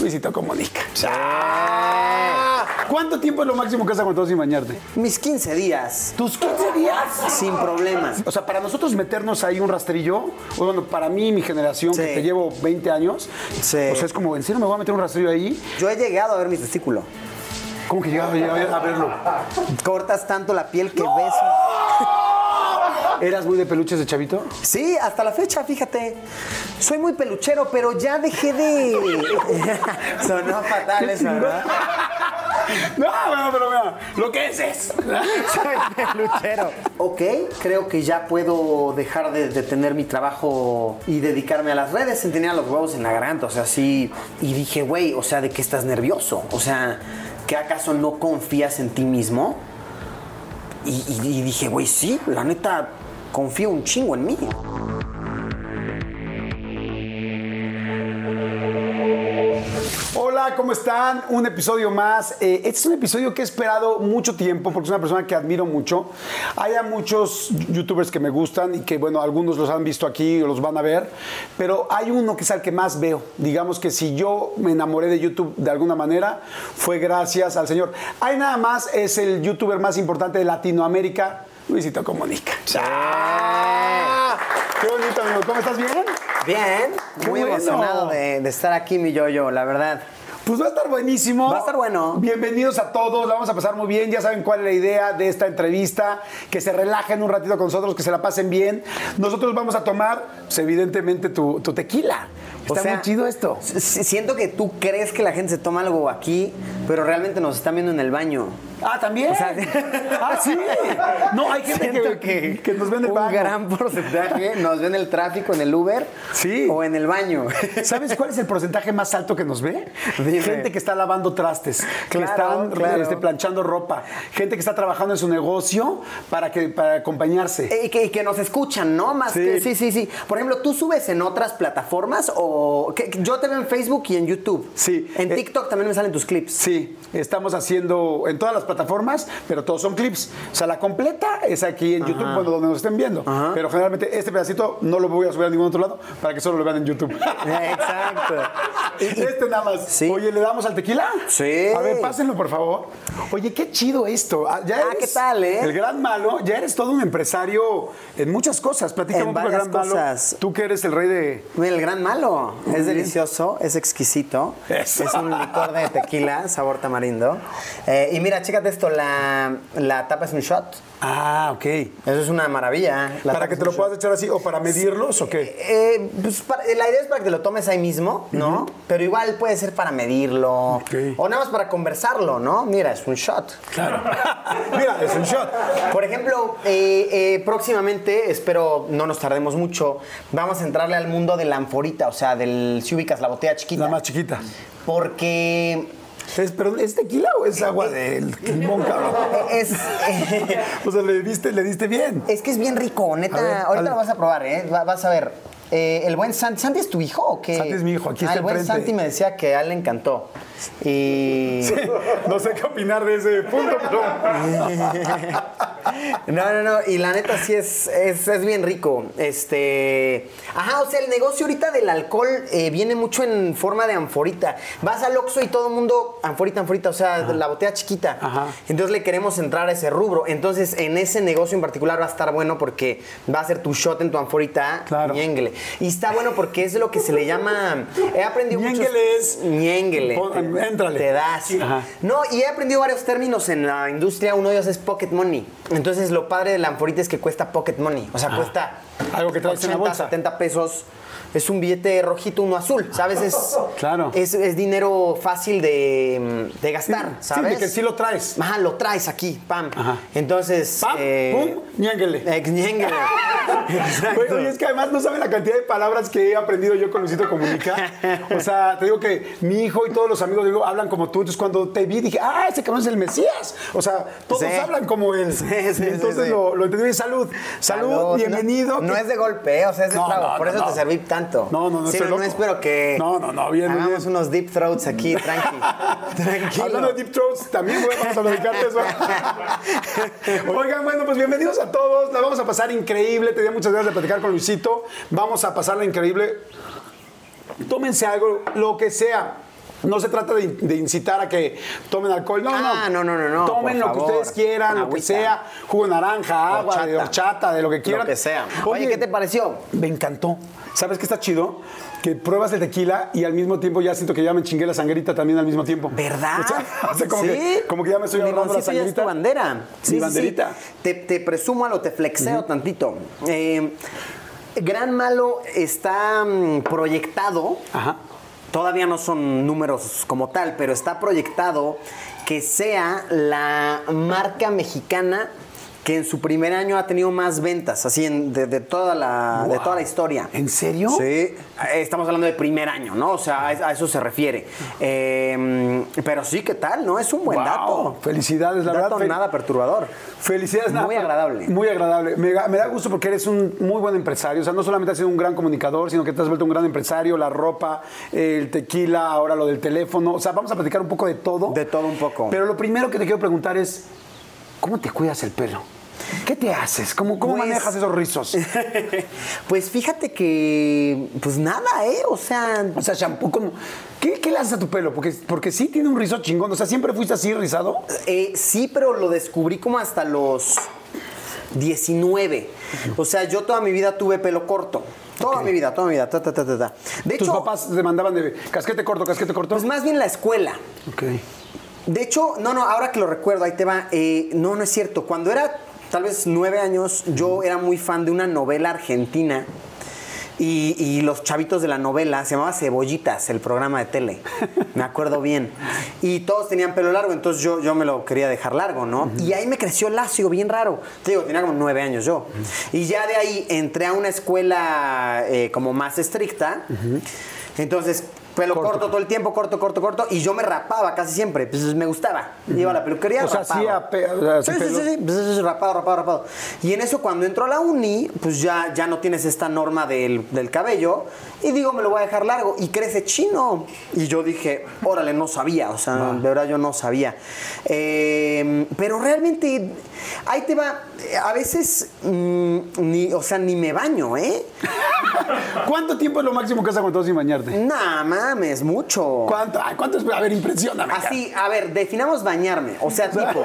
Luisito Comunica. Ah. ¿Cuánto tiempo es lo máximo que has aguantado sin bañarte? Mis 15 días. ¿Tus 15 días? Sin problemas. O sea, para nosotros meternos ahí un rastrillo, o bueno, para mí, mi generación, Sí. que te llevo 20 años, Sí. o sea, es como, ¿en serio me voy a meter un rastrillo ahí? Yo he llegado a ver mi testículo. ¿Cómo que llegaba llegaba a verlo? Cortas tanto la piel que ves. ¿Eras muy de peluches de chavito? Sí, hasta la fecha, fíjate. Soy muy peluchero, pero ya dejé de. Sonó fatal eso, ¿verdad? No, bueno, pero mira, lo que es es. Soy peluchero. Ok, creo que ya puedo dejar de, de tener mi trabajo y dedicarme a las redes tener los huevos en la garganta. O sea, sí. Y dije, güey, o sea, ¿de qué estás nervioso? O sea, ¿que acaso no confías en ti mismo? Y, y- y dije, güey, sí, la neta, confío un chingo en mí. Hola, ¿cómo están? Un episodio más. Eh, este es un episodio que he esperado mucho tiempo porque es una persona que admiro mucho. Hay muchos youtubers que me gustan y que, bueno, algunos los han visto aquí o los van a ver, pero hay uno que es al que más veo. Digamos que si yo me enamoré de YouTube de alguna manera, fue gracias al señor. Hay nada más, es el youtuber más importante de Latinoamérica, Luisito Comunica. ¡Ah! ¡Qué bonito, amigo! ¿Cómo estás? ¿Bien? Bien, Qué muy bueno. emocionado de, de estar aquí, mi yo-yo, la verdad. Pues va a estar buenísimo. Va a estar bueno. Bienvenidos a todos, la vamos a pasar muy bien. Ya saben cuál es la idea de esta entrevista, que se relajen un ratito con nosotros, que se la pasen bien. Nosotros vamos a tomar, pues, evidentemente, tu, tu tequila. O Está sea, muy chido esto. Siento que tú crees que la gente se toma algo aquí, pero realmente nos están viendo en el baño. Ah, también. O sea, ah, sí. No, hay gente Siento que, que, nos vende el un baño. gran porcentaje nos ve en el tráfico, en el Uber Sí. o en el baño. ¿Sabes cuál es el porcentaje más alto que nos ve? Dime. Gente que está lavando trastes, que están claro. este, planchando ropa, gente que está trabajando en su negocio para, que, para acompañarse. Y que, y que nos escuchan, ¿no? Más Sí. que, sí, sí, sí. Por ejemplo, ¿tú subes en otras plataformas o...? Que yo te veo en Facebook y en YouTube. Sí. En Eh, TikTok también me salen tus clips. Sí, estamos haciendo en todas las plataformas, pero todos son clips. O sea, la completa es aquí en YouTube, cuando donde nos estén viendo. Pero generalmente este pedacito no lo voy a subir a ningún otro lado para que solo lo vean en YouTube. Exacto. Este nada más. Sí. Oye, ¿le damos al tequila? Sí. A ver, pásenlo, por favor. Oye, qué chido esto. Ah, Ya Ah, eres ¿qué tal, eh? El gran malo, ya eres todo un empresario en muchas cosas. Platícame En un poco del varias gran cosas. malo. Tú que eres el rey de. El gran malo. Es delicioso, es exquisito. Eso. Es un licor de tequila, sabor tamarindo. Eh, y mira, chécate esto, la, la tapa es un shot. Ah, ok. Eso es una maravilla. La ¿Para que te lo puedas echar así o para medirlos o qué? Eh, pues para- la idea es para que te lo tomes ahí mismo, ¿no? Pero igual puede ser para medirlo. Ok. O nada más para conversarlo, ¿no? Mira, es un shot. Claro. Mira, es un shot. Por ejemplo, eh, eh, próximamente, espero no nos tardemos mucho, vamos a entrarle al mundo de la anforita, o sea, del si ubicas la botella chiquita. La más chiquita. Porque Es, pero ¿es tequila o es agua de limón, cabrón? es, O sea, le diste, le diste bien. es que es bien rico, neta. A ver, Ahorita lo vas a probar, ¿eh? Va- vas a ver. Eh, el buen Santi, ¿Santi es tu hijo o qué? Santi es mi hijo, aquí Ah, está El buen enfrente. Santi me decía que a él le encantó. Y. No sé qué opinar de ese punto, pero. No, no, no. Y la neta sí es, es, es bien rico. Este. Ajá, o sea, el negocio ahorita del alcohol eh, viene mucho en forma de anforita. Vas al Oxxo y todo el mundo, anforita, anforita, o sea, la botella chiquita. Ajá. Entonces le queremos entrar a ese rubro. Entonces, en ese negocio en particular va a estar bueno porque va a ser tu shot en tu anforita. Claro. Y está bueno porque es lo que se le llama. He aprendido muchos. Ñénguele es- ñénguele. Pon- Éntrale. Te das. No, y he aprendido varios términos en la industria. Uno de ellos es pocket money. Entonces, lo padre de la anforita es que cuesta pocket money. O sea, cuesta Algo que traes en la bolsa. 70 pesos. Es un billete rojito, uno azul, ¿sabes? Es, Claro. es, es dinero fácil de, de gastar, Sí, ¿sabes? de que sí lo traes. Ajá, lo traes aquí, pam. Ajá. Entonces. Pam, eh, pum, ñénguele. ex- ñénguele. Exacto. Oye, es que además no saben la cantidad de palabras que he aprendido yo con Luisito Comunica. O sea, te digo que mi hijo y todos los amigos digo, hablan como tú. Entonces, cuando te vi, dije, ah, ese cabrón es el Mesías. O sea, todos Sí. hablan como él. Sí, sí, sí, Entonces sí. Lo, lo entendí. Salud. Salud, Salud. bienvenido. No, no ¿Qué- es de golpe, ¿eh? o sea, es de No, trago. no, Por eso te serví tanto. No, no, no, Sí, estoy no, loco. espero que. No, no, no, bien, Hagamos bien. unos deep throats aquí, tranqui. Tranquilo. Hablando de Deep Throats, también vamos a dedicarte eso. Oigan, bueno, pues bienvenidos a todos. La vamos a pasar increíble. Tenía muchas ganas de platicar con Luisito. Vamos a pasarla increíble. Tómense algo, lo que sea. No se trata de, de incitar a que tomen alcohol, no, Ah, no, no, no, no, Tomen lo que ustedes quieran, lo que sea, jugo de naranja, agua, de Horchata. horchata, de lo que quieran. Lo que sea. Oye, ¿qué te pareció? Me encantó. ¿Sabes qué está chido? Que pruebas el tequila y al mismo tiempo ya siento que ya me chingué la sangrita también al mismo tiempo. ¿Verdad? O sea, o sea, como, Sí. que, como que ya me estoy ahorrando la ya es tu bandera. Mi banderita. Te, te presumo a lo, te flexeo tantito. Eh, Gran Malo está mm, proyectado. Ajá. Todavía no son números como tal, pero está proyectado que sea la marca mexicana que en su primer año ha tenido más ventas, así en- de, de toda la, de toda la historia. ¿En serio? Sí, estamos hablando de primer año, ¿no? O sea, a, eso se refiere. Eh, pero sí, ¿qué tal? ¿No? Es un buen Wow. dato. Felicidades, la dato verdad. fel- nada perturbador. Felicidades, nada, Muy agradable. Muy agradable. Me, da- me da gusto porque eres un muy buen empresario. O sea, no solamente has sido un gran comunicador, sino que te has vuelto un gran empresario. La ropa, el tequila, ahora lo del teléfono. O sea, vamos a platicar un poco de todo. De todo un poco. Pero lo primero que te quiero preguntar es, ¿cómo te cuidas el pelo? ¿Qué te haces? ¿Cómo, cómo Pues- manejas esos rizos? pues fíjate que, pues nada, ¿eh? O sea, O sea, shampoo, ¿cómo? ¿Qué, qué le haces a tu pelo? Porque, porque sí tiene un rizo chingón. O sea, ¿siempre fuiste así rizado? eh, sí, pero lo descubrí como hasta los 19. O sea, yo toda mi vida tuve pelo corto. Toda mi vida, toda mi vida. Ta, ta, ta, ta, ta. De Tus hecho, papás te mandaban de casquete corto, casquete corto. pues más bien la escuela. ok. De hecho, no, no, ahora que lo recuerdo, ahí te va. eh, no, no es cierto. Cuando era tal vez nueve años, yo era muy fan de una novela argentina. Y, y los chavitos de la novela, se llamaba Cebollitas, el programa de tele. Me acuerdo bien. Y todos tenían pelo largo, entonces yo, yo me lo quería dejar largo, ¿no? Y ahí me creció lacio, bien raro. Te digo, tenía como nueve años yo. Y ya de ahí entré a una escuela eh, como más estricta. Entonces, pelo Corto. corto. todo el tiempo, corto, corto, corto. Y yo me rapaba casi siempre. Pues me gustaba. Iba a la peluquería. O sea, o Sí, sí, sí, pelo. sí. Pues, rapado, rapado, rapado. Y en eso, cuando entro a la uni, pues ya, ya no tienes esta norma del, del cabello. Y digo, me lo voy a dejar largo. Y crece chino. Y yo dije, órale, no sabía. O sea, de verdad yo no sabía. Eh, pero realmente, ahí te va. A veces, mm, ni, o sea, ni me baño, ¿eh? ¿Cuánto tiempo es lo máximo que has aguantado sin bañarte? Nah, mames, mucho. ¿Cuánto? Ay, ¿Cuánto? A ver, impresioname. Así, a ver, definamos bañarme. O sea, tipo.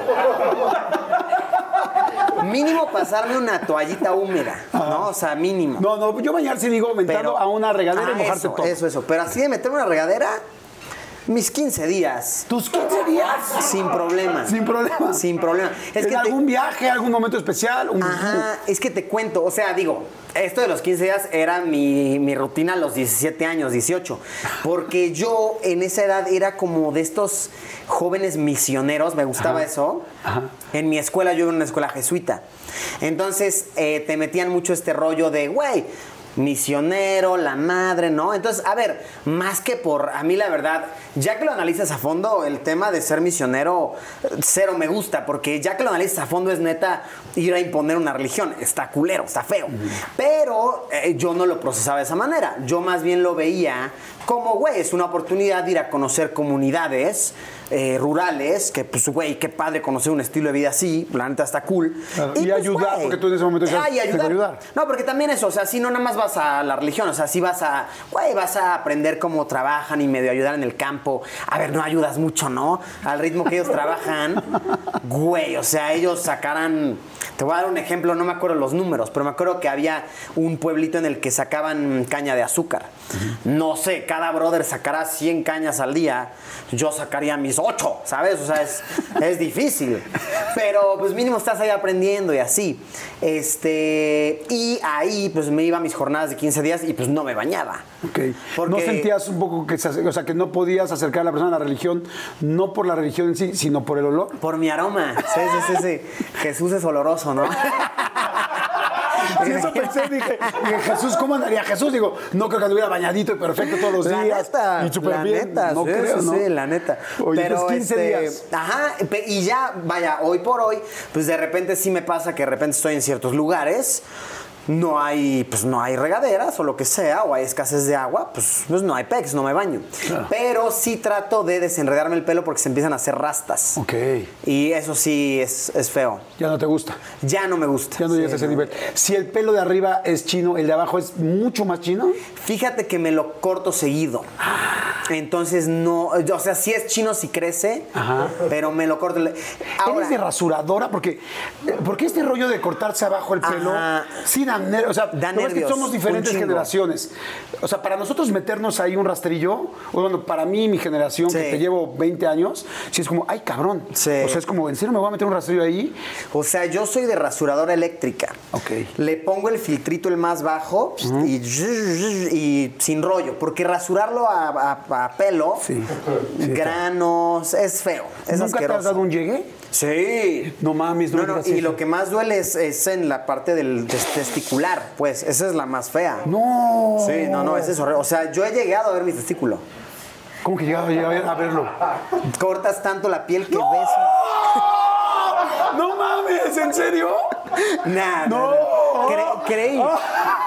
mínimo pasarme una toallita húmeda, ¿no? O sea, mínimo. No, no, yo bañarse digo aumentando a una regadera y Ah, mojarte eso, todo. Eso, eso. Pero así de meterme una regadera, mis 15 días. ¿Tus 15 días? Sin problema. Sin problema. Sin problema. Es ¿En que te- algún viaje, algún momento especial? Un- Ajá, es que te cuento, o sea, digo, esto de los 15 días era mi, mi rutina a los 17 años, 18, porque yo en esa edad era como de estos jóvenes misioneros, me gustaba Ajá, eso. ajá. En mi escuela, yo iba en una escuela jesuita, entonces eh, te metían mucho este rollo de, güey, misionero, la madre, ¿no? Entonces, a ver, más que por, a mí la verdad, ya que lo analizas a fondo, el tema de ser misionero, cero me gusta, porque ya que lo analizas a fondo es neta ir a imponer una religión, está culero, está feo. Pero eh, yo no lo procesaba de esa manera, yo más bien lo veía como, güey, es una oportunidad de ir a conocer comunidades eh, rurales, que pues, güey, qué padre conocer un estilo de vida así, la neta está cool. Claro, y ayudar, güey, porque tú en ese momento decías, ah, y "Tengo que ayudar. ayudar". No, porque también eso, o sea, si no nada más vas a la religión, o sea, si vas a, güey, vas a aprender cómo trabajan y medio ayudar en el campo. A ver, no ayudas mucho, ¿no? Al ritmo que ellos trabajan, güey, o sea, ellos sacarán, te voy a dar un ejemplo, no me acuerdo los números, pero me acuerdo que había un pueblito en el que sacaban caña de azúcar. No sé, cada brother sacará 100 cañas al día, yo sacaría mis 8, ¿sabes? O sea, es, es difícil. Pero pues mínimo estás ahí aprendiendo y así. Este, y ahí pues me iba a mis jornadas de 15 días y pues no me bañaba. Ok. Porque- ¿No sentías un poco que, se o sea, que no podías acercar a la persona a la religión, no por la religión en sí, sino por el olor? Por mi aroma. Sí, sí, sí, sí. Jesús es oloroso, ¿no? Sí, eso pensé, dije, dije, Jesús, ¿cómo andaría Jesús? Digo, no creo que anduviera bañadito y perfecto todos los La días. neta, y súper la bien. neta, no sí, creo, ¿no? sí, la neta. Oye, Pero pues 15 este, días. Ajá, y ya, vaya, hoy por hoy, pues de repente sí me pasa que de repente estoy en ciertos lugares no hay, pues no hay regaderas o lo que sea, o hay escasez de agua, pues, pues no hay pex, no me baño. Pero sí trato de desenredarme el pelo porque se empiezan a hacer rastas. Ok. Y eso sí es, es feo. Ya no te gusta. Ya no me gusta. Ya no llegas a ese nivel. Si el pelo de arriba es chino, el de abajo es mucho más chino. Fíjate que me lo corto seguido. Entonces no, o sea, sí es chino si crece, Ajá. pero me lo corto. Ahora, ¿Eres de rasuradora? Porque, porque este rollo de cortarse abajo el pelo, Ajá. sí da nervios. O sea, Da es que somos diferentes generaciones. O sea, para nosotros meternos ahí un rastrillo, o bueno, para mí, mi generación, Sí. que te llevo 20 años, sí es como, ay, cabrón. Sí. O sea, es como, ¿en serio me voy a meter un rastrillo ahí? O sea, yo soy de rasuradora eléctrica. Ok. Le pongo el filtrito el más bajo y, y sin rollo, porque rasurarlo a, a- a pelo, Sí. Sí, granos, es feo. Es ¿Nunca te has dado un llegue? Sí. No mames, no No, no, y lo que más duele es, es en la parte del tes- testicular, pues, esa es la más fea. No. Sí, no, no, ese es horrible. O sea, yo he llegado a ver mi testículo. ¿Cómo que llegaba a verlo? Cortas tanto la piel que ves. No mames, ¿en serio? Nah, No. no. no. Cre- creí.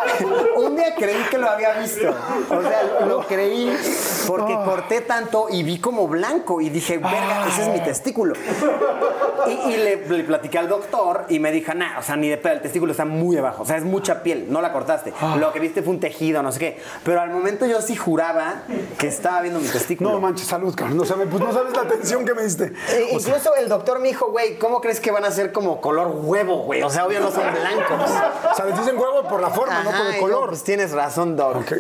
Un día creí que lo había visto. O sea, lo creí porque corté tanto y vi como blanco y dije, verga, ese es mi testículo. Y, y le, le platiqué al doctor y me dijo, nah, o sea, ni de pedo, el testículo está muy abajo. O sea, es mucha piel, no la cortaste. Lo que viste fue un tejido, no sé qué. Pero al momento yo sí juraba que estaba viendo mi testículo. No manches, salud, cabrón. No sabes, pues no sabes la atención que me diste. Eh, incluso el doctor me dijo, güey, ¿cómo crees que van a ser como color huevo, güey? O sea, obvio no son blancos. O sea, les dicen huevo por la forma, no por el color. no, pues tienes razón, Doc.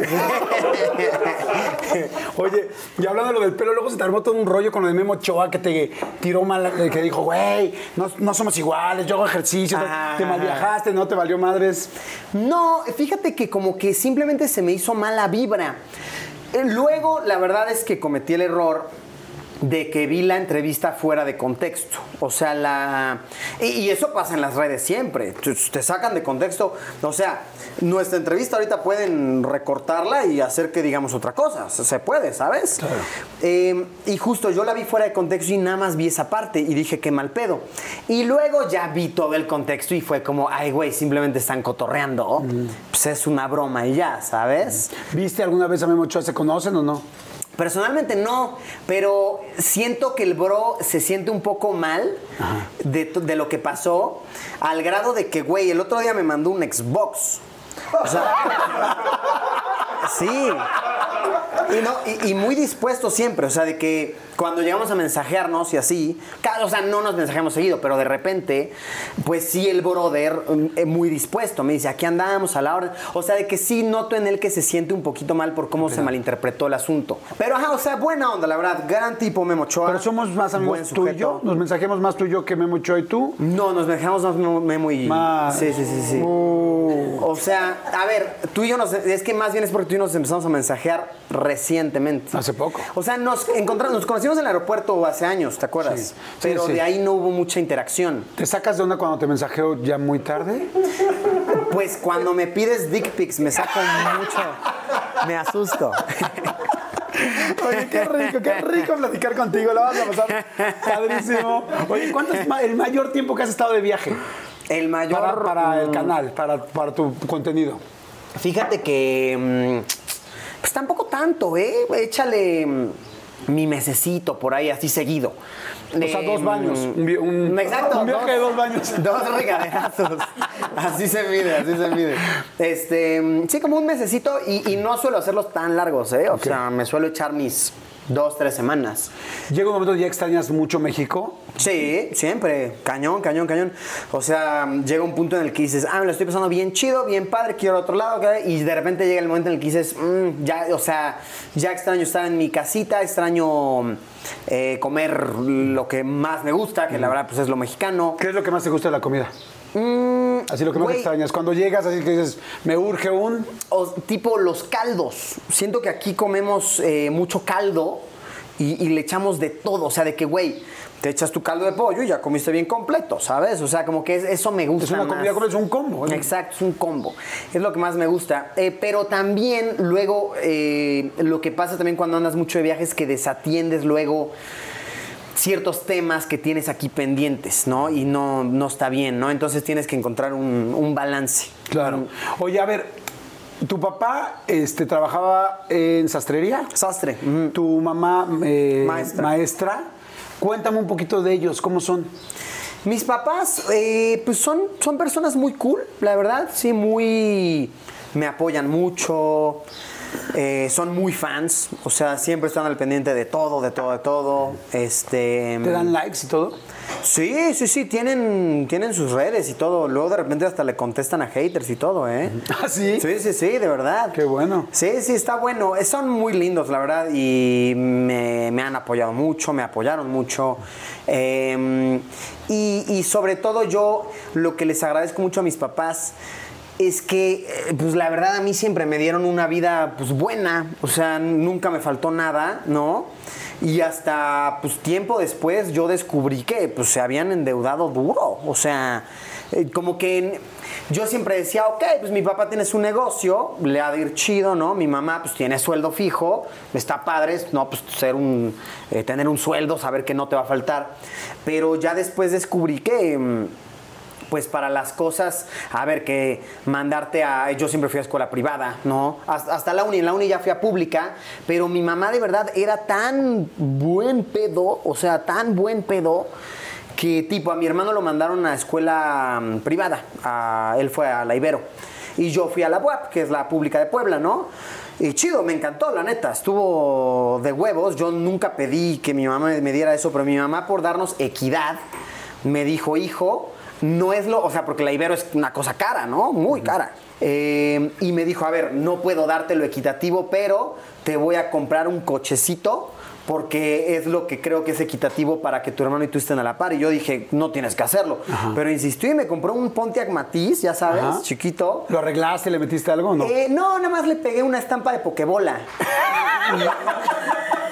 Oye, y hablando de lo del pelo, luego se te armó todo un rollo con lo de Memo Ochoa que te tiró mal, eh, que dijo, güey, no, no somos iguales, yo hago ejercicio, te malviajaste, no te valió madres. No, fíjate que como que simplemente se me hizo mala vibra. Eh, Luego, la verdad es que cometí el error de que vi la entrevista fuera de contexto. O sea, la... Y, y eso pasa en las redes siempre. Te, te sacan de contexto. O sea, nuestra entrevista ahorita pueden recortarla y hacer que digamos otra cosa. Se puede, ¿sabes? Eh, y justo yo la vi fuera de contexto y nada más vi esa parte y dije qué mal pedo. Y luego ya vi todo el contexto y fue como, ay, güey, simplemente están cotorreando. Pues es una broma y ya, ¿sabes? ¿Viste alguna vez a Memo Ochoa? ¿Se conocen o no? Personalmente no, pero siento que el bro se siente un poco mal de lo que pasó, al grado de que, güey, el otro día me mandó un Xbox. O sea, sí. Y, no, y, y muy dispuesto siempre, o sea, de que cuando llegamos a mensajearnos y así, o sea, no nos mensajeamos seguido, pero de repente, pues sí, el brother mm, eh, muy dispuesto, me dice, aquí andamos a la hora, o sea, de que sí noto en él que se siente un poquito mal por cómo se malinterpretó el asunto. Pero, ajá, o sea, buena onda, la verdad, gran tipo Memo Ochoa. Pero somos más amigos tú y yo. sujeto. Nos mensajemos más tú y yo que Memo Ochoa y tú. No, nos dejamos más Memo Memo y... Más. Sí, sí, sí, sí. Uh. O sea, a ver, tú y yo nos... Es que más bien es porque tú y yo nos empezamos a mensajear recientemente. Hace poco. O sea, nos encontramos, nos conocimos en el aeropuerto hace años, ¿te acuerdas? Sí. Pero Sí, sí. de ahí no hubo mucha interacción. ¿Te sacas de onda cuando te mensajeo ya muy tarde? Pues cuando me pides dick pics me saco mucho... Me asusto. Oye, qué rico, qué rico platicar contigo. La vas a pasar padrísimo. Oye, ¿cuánto es el mayor tiempo que has estado de viaje? El mayor... Para, para el mm, canal, para, para tu contenido. Fíjate que. mm, Pues tampoco tanto, ¿eh? Échale mm, mi mesecito por ahí, así seguido. O sea, dos baños. Un, Exacto. un viaje de dos baños. Dos regaderazos. Así se mide, así se mide. Este, sí, como un mesecito y, y no suelo hacerlos tan largos, ¿eh? O sea, me suelo echar mis dos, tres semanas. Llega un momento ya extrañas mucho México. Sí, siempre. Cañón, cañón, cañón. O sea, llega un punto en el que dices, ah, me lo estoy pasando bien chido, bien padre, quiero otro lado. Y de repente llega el momento en el que dices, "Mm, ya, o sea, ya extraño estar en mi casita, extraño eh, comer lo que más me gusta, que la verdad pues es lo mexicano. ¿Qué es lo que más te gusta de la comida? Mm, Así lo que más güey, extrañas. Cuando llegas, así que dices, me urge un. o tipo los caldos. Siento que aquí comemos eh, mucho caldo y, y le echamos de todo. O sea, de que, güey, te echas tu caldo de pollo y ya comiste bien completo, ¿sabes? O sea, como que es- eso me gusta. Es una más. comida, es un combo. ¿eh? Exacto, es un combo. Es lo que más me gusta. Eh, pero también luego lo que pasa también cuando andas mucho de viaje es que desatiendes luego ciertos temas que tienes aquí pendientes, ¿no? Y no, no está bien, ¿no? Entonces tienes que encontrar un, un balance. Claro. Oye, a ver, tu papá este, trabajaba en sastrería. Sastre. Tu mamá eh, Maestra. maestra. Cuéntame un poquito de ellos, ¿cómo son? Mis papás, eh, pues son, son personas muy cool, la verdad, sí, muy... Me apoyan mucho, eh, son muy fans, o sea, siempre están al pendiente de todo, de todo, de todo. Este, ¿Te dan likes y todo? Sí, sí, sí, tienen, tienen sus redes y todo. Luego de repente hasta le contestan a haters y todo, ¿eh? ¿Ah, sí? Sí, sí, sí, de verdad. Qué bueno. Sí, sí, está bueno. Eh, Son muy lindos, la verdad, y me, me han apoyado mucho, me apoyaron mucho. Eh, y, y sobre todo yo lo que les agradezco mucho a mis papás es que, eh, pues la verdad a mí siempre me dieron una vida pues buena, o sea, nunca me faltó nada, ¿no? Y hasta pues tiempo después yo descubrí que pues se habían endeudado duro, o sea, eh, como que yo siempre decía, ok, pues mi papá tiene su negocio, le ha de ir chido, ¿no? Mi mamá pues tiene sueldo fijo, está padre, no, pues ser un, eh, tener un sueldo, saber que no te va a faltar. Pero ya después descubrí que... pues para las cosas, a ver, que mandarte a. Yo siempre fui a escuela privada, ¿no? Hasta, hasta la uni, en la uni ya fui a pública, pero mi mamá de verdad era tan buen pedo, o sea, tan buen pedo. Que tipo, a mi hermano lo mandaron a escuela mm, privada, a- él fue a la Ibero. Y yo fui a la UAP, que es la pública de Puebla, ¿no? Y chido, me encantó, la neta. Estuvo de huevos. Yo nunca pedí que mi mamá me diera eso, pero mi mamá, por darnos equidad, me dijo, hijo, no es lo. O sea, porque la Ibero es una cosa cara, ¿no? Muy cara. Eh, y me dijo, a ver, no puedo darte lo equitativo, pero te voy a comprar un cochecito porque es lo que creo que es equitativo para que tu hermano y tú estén a la par. Y yo dije, no tienes que hacerlo. Pero insistió y me compró un Pontiac Matiz, ya sabes, Ajá. chiquito. ¿Lo arreglaste? ¿Le metiste algo no? Eh, no, nada más le pegué una estampa de Pokebola.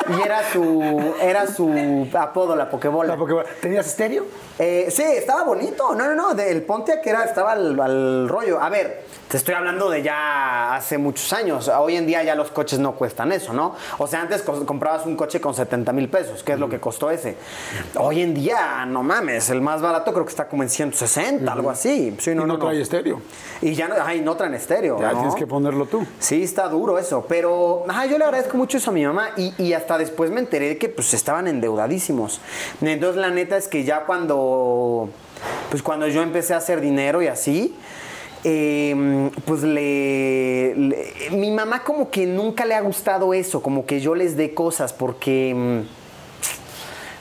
y, era su era su apodo, la Pokebola. Porque, bueno, ¿Tenías estéreo? Eh, sí, estaba bonito. No, no, no. del Pontiac era, estaba al, al rollo. A ver, te estoy hablando de ya hace muchos años. Hoy en día ya los coches no cuestan eso, ¿no? O sea, antes co- comprabas un coche con 70 mil pesos, que es lo que costó ese. Hoy en día, no mames, el más barato creo que está como en 160, algo así. Sí, no, y no, no, no. trae estéreo. Y ya no, ay, no traen estéreo. Ya tienes que ponerlo tú. Sí, está duro eso, pero ajá, yo le agradezco mucho eso a mi mamá y, y hasta después me enteré de que pues estaban endeudadísimos. Entonces la neta es que ya cuando, pues cuando yo empecé a hacer dinero y así, eh, pues le, le- mi mamá como que nunca le ha gustado eso, como que yo les dé cosas porque... mm,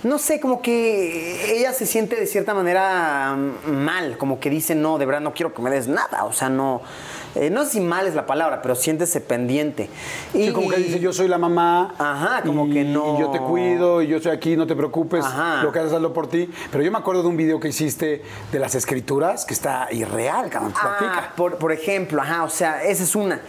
no sé, como que ella se siente de cierta manera mm, mal, como que dice, no, de verdad no quiero que me des nada, o sea, no, eh, no sé si mal es la palabra, pero siéntese pendiente. Sí, como que dice, yo soy la mamá. Ajá, como y- que no- Y yo te cuido, y yo estoy aquí, no te preocupes. Ajá. Lo que haces, hazlo por ti. Pero yo me acuerdo de un video que hiciste de las escrituras que está irreal, cabrón. Ah, por, por ejemplo, ajá, o sea, esa es una.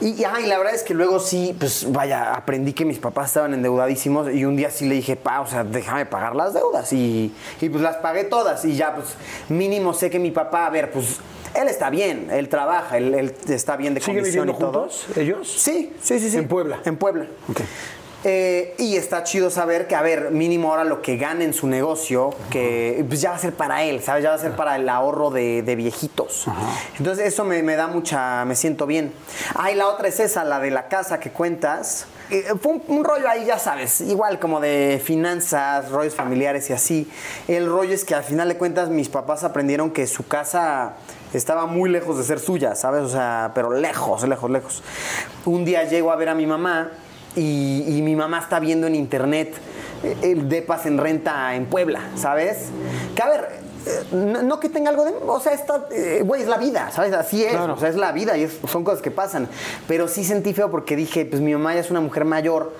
Y, y, ajá, y la verdad es que luego sí, pues vaya, aprendí que mis papás estaban endeudadísimos y un día sí le dije, pa, o sea, déjame pagar las deudas. Y, y pues las pagué todas y ya, pues mínimo sé que mi papá, a ver, pues él está bien, él trabaja, él, él está bien de ¿Siguen condición y todo. juntos ellos? Sí, sí, sí, sí. ¿En Puebla? En Puebla. Ok. Eh, y está chido saber que, a ver, mínimo ahora lo que gane en su negocio, que pues ya va a ser para él, ¿sabes? Ya va a ser para el ahorro de, de viejitos. Entonces eso me, me da mucha, me siento bien. Ah, y la otra es esa, la de la casa que cuentas. Eh, fue un, un rollo ahí, ya sabes, igual como de finanzas, rollos familiares y así. El rollo es que al final de cuentas mis papás aprendieron que su casa estaba muy lejos de ser suya, ¿sabes? O sea, pero lejos, lejos, lejos. Un día llego a ver a mi mamá y, y mi mamá está viendo en internet eh, el depas en renta en Puebla, ¿sabes? Que a ver, eh, no, no que tenga algo de... O sea, está, eh, güey, es la vida, ¿sabes? Así es, Claro. o sea, es la vida y es- son cosas que pasan. Pero sí sentí feo porque dije, pues mi mamá ya es una mujer mayor,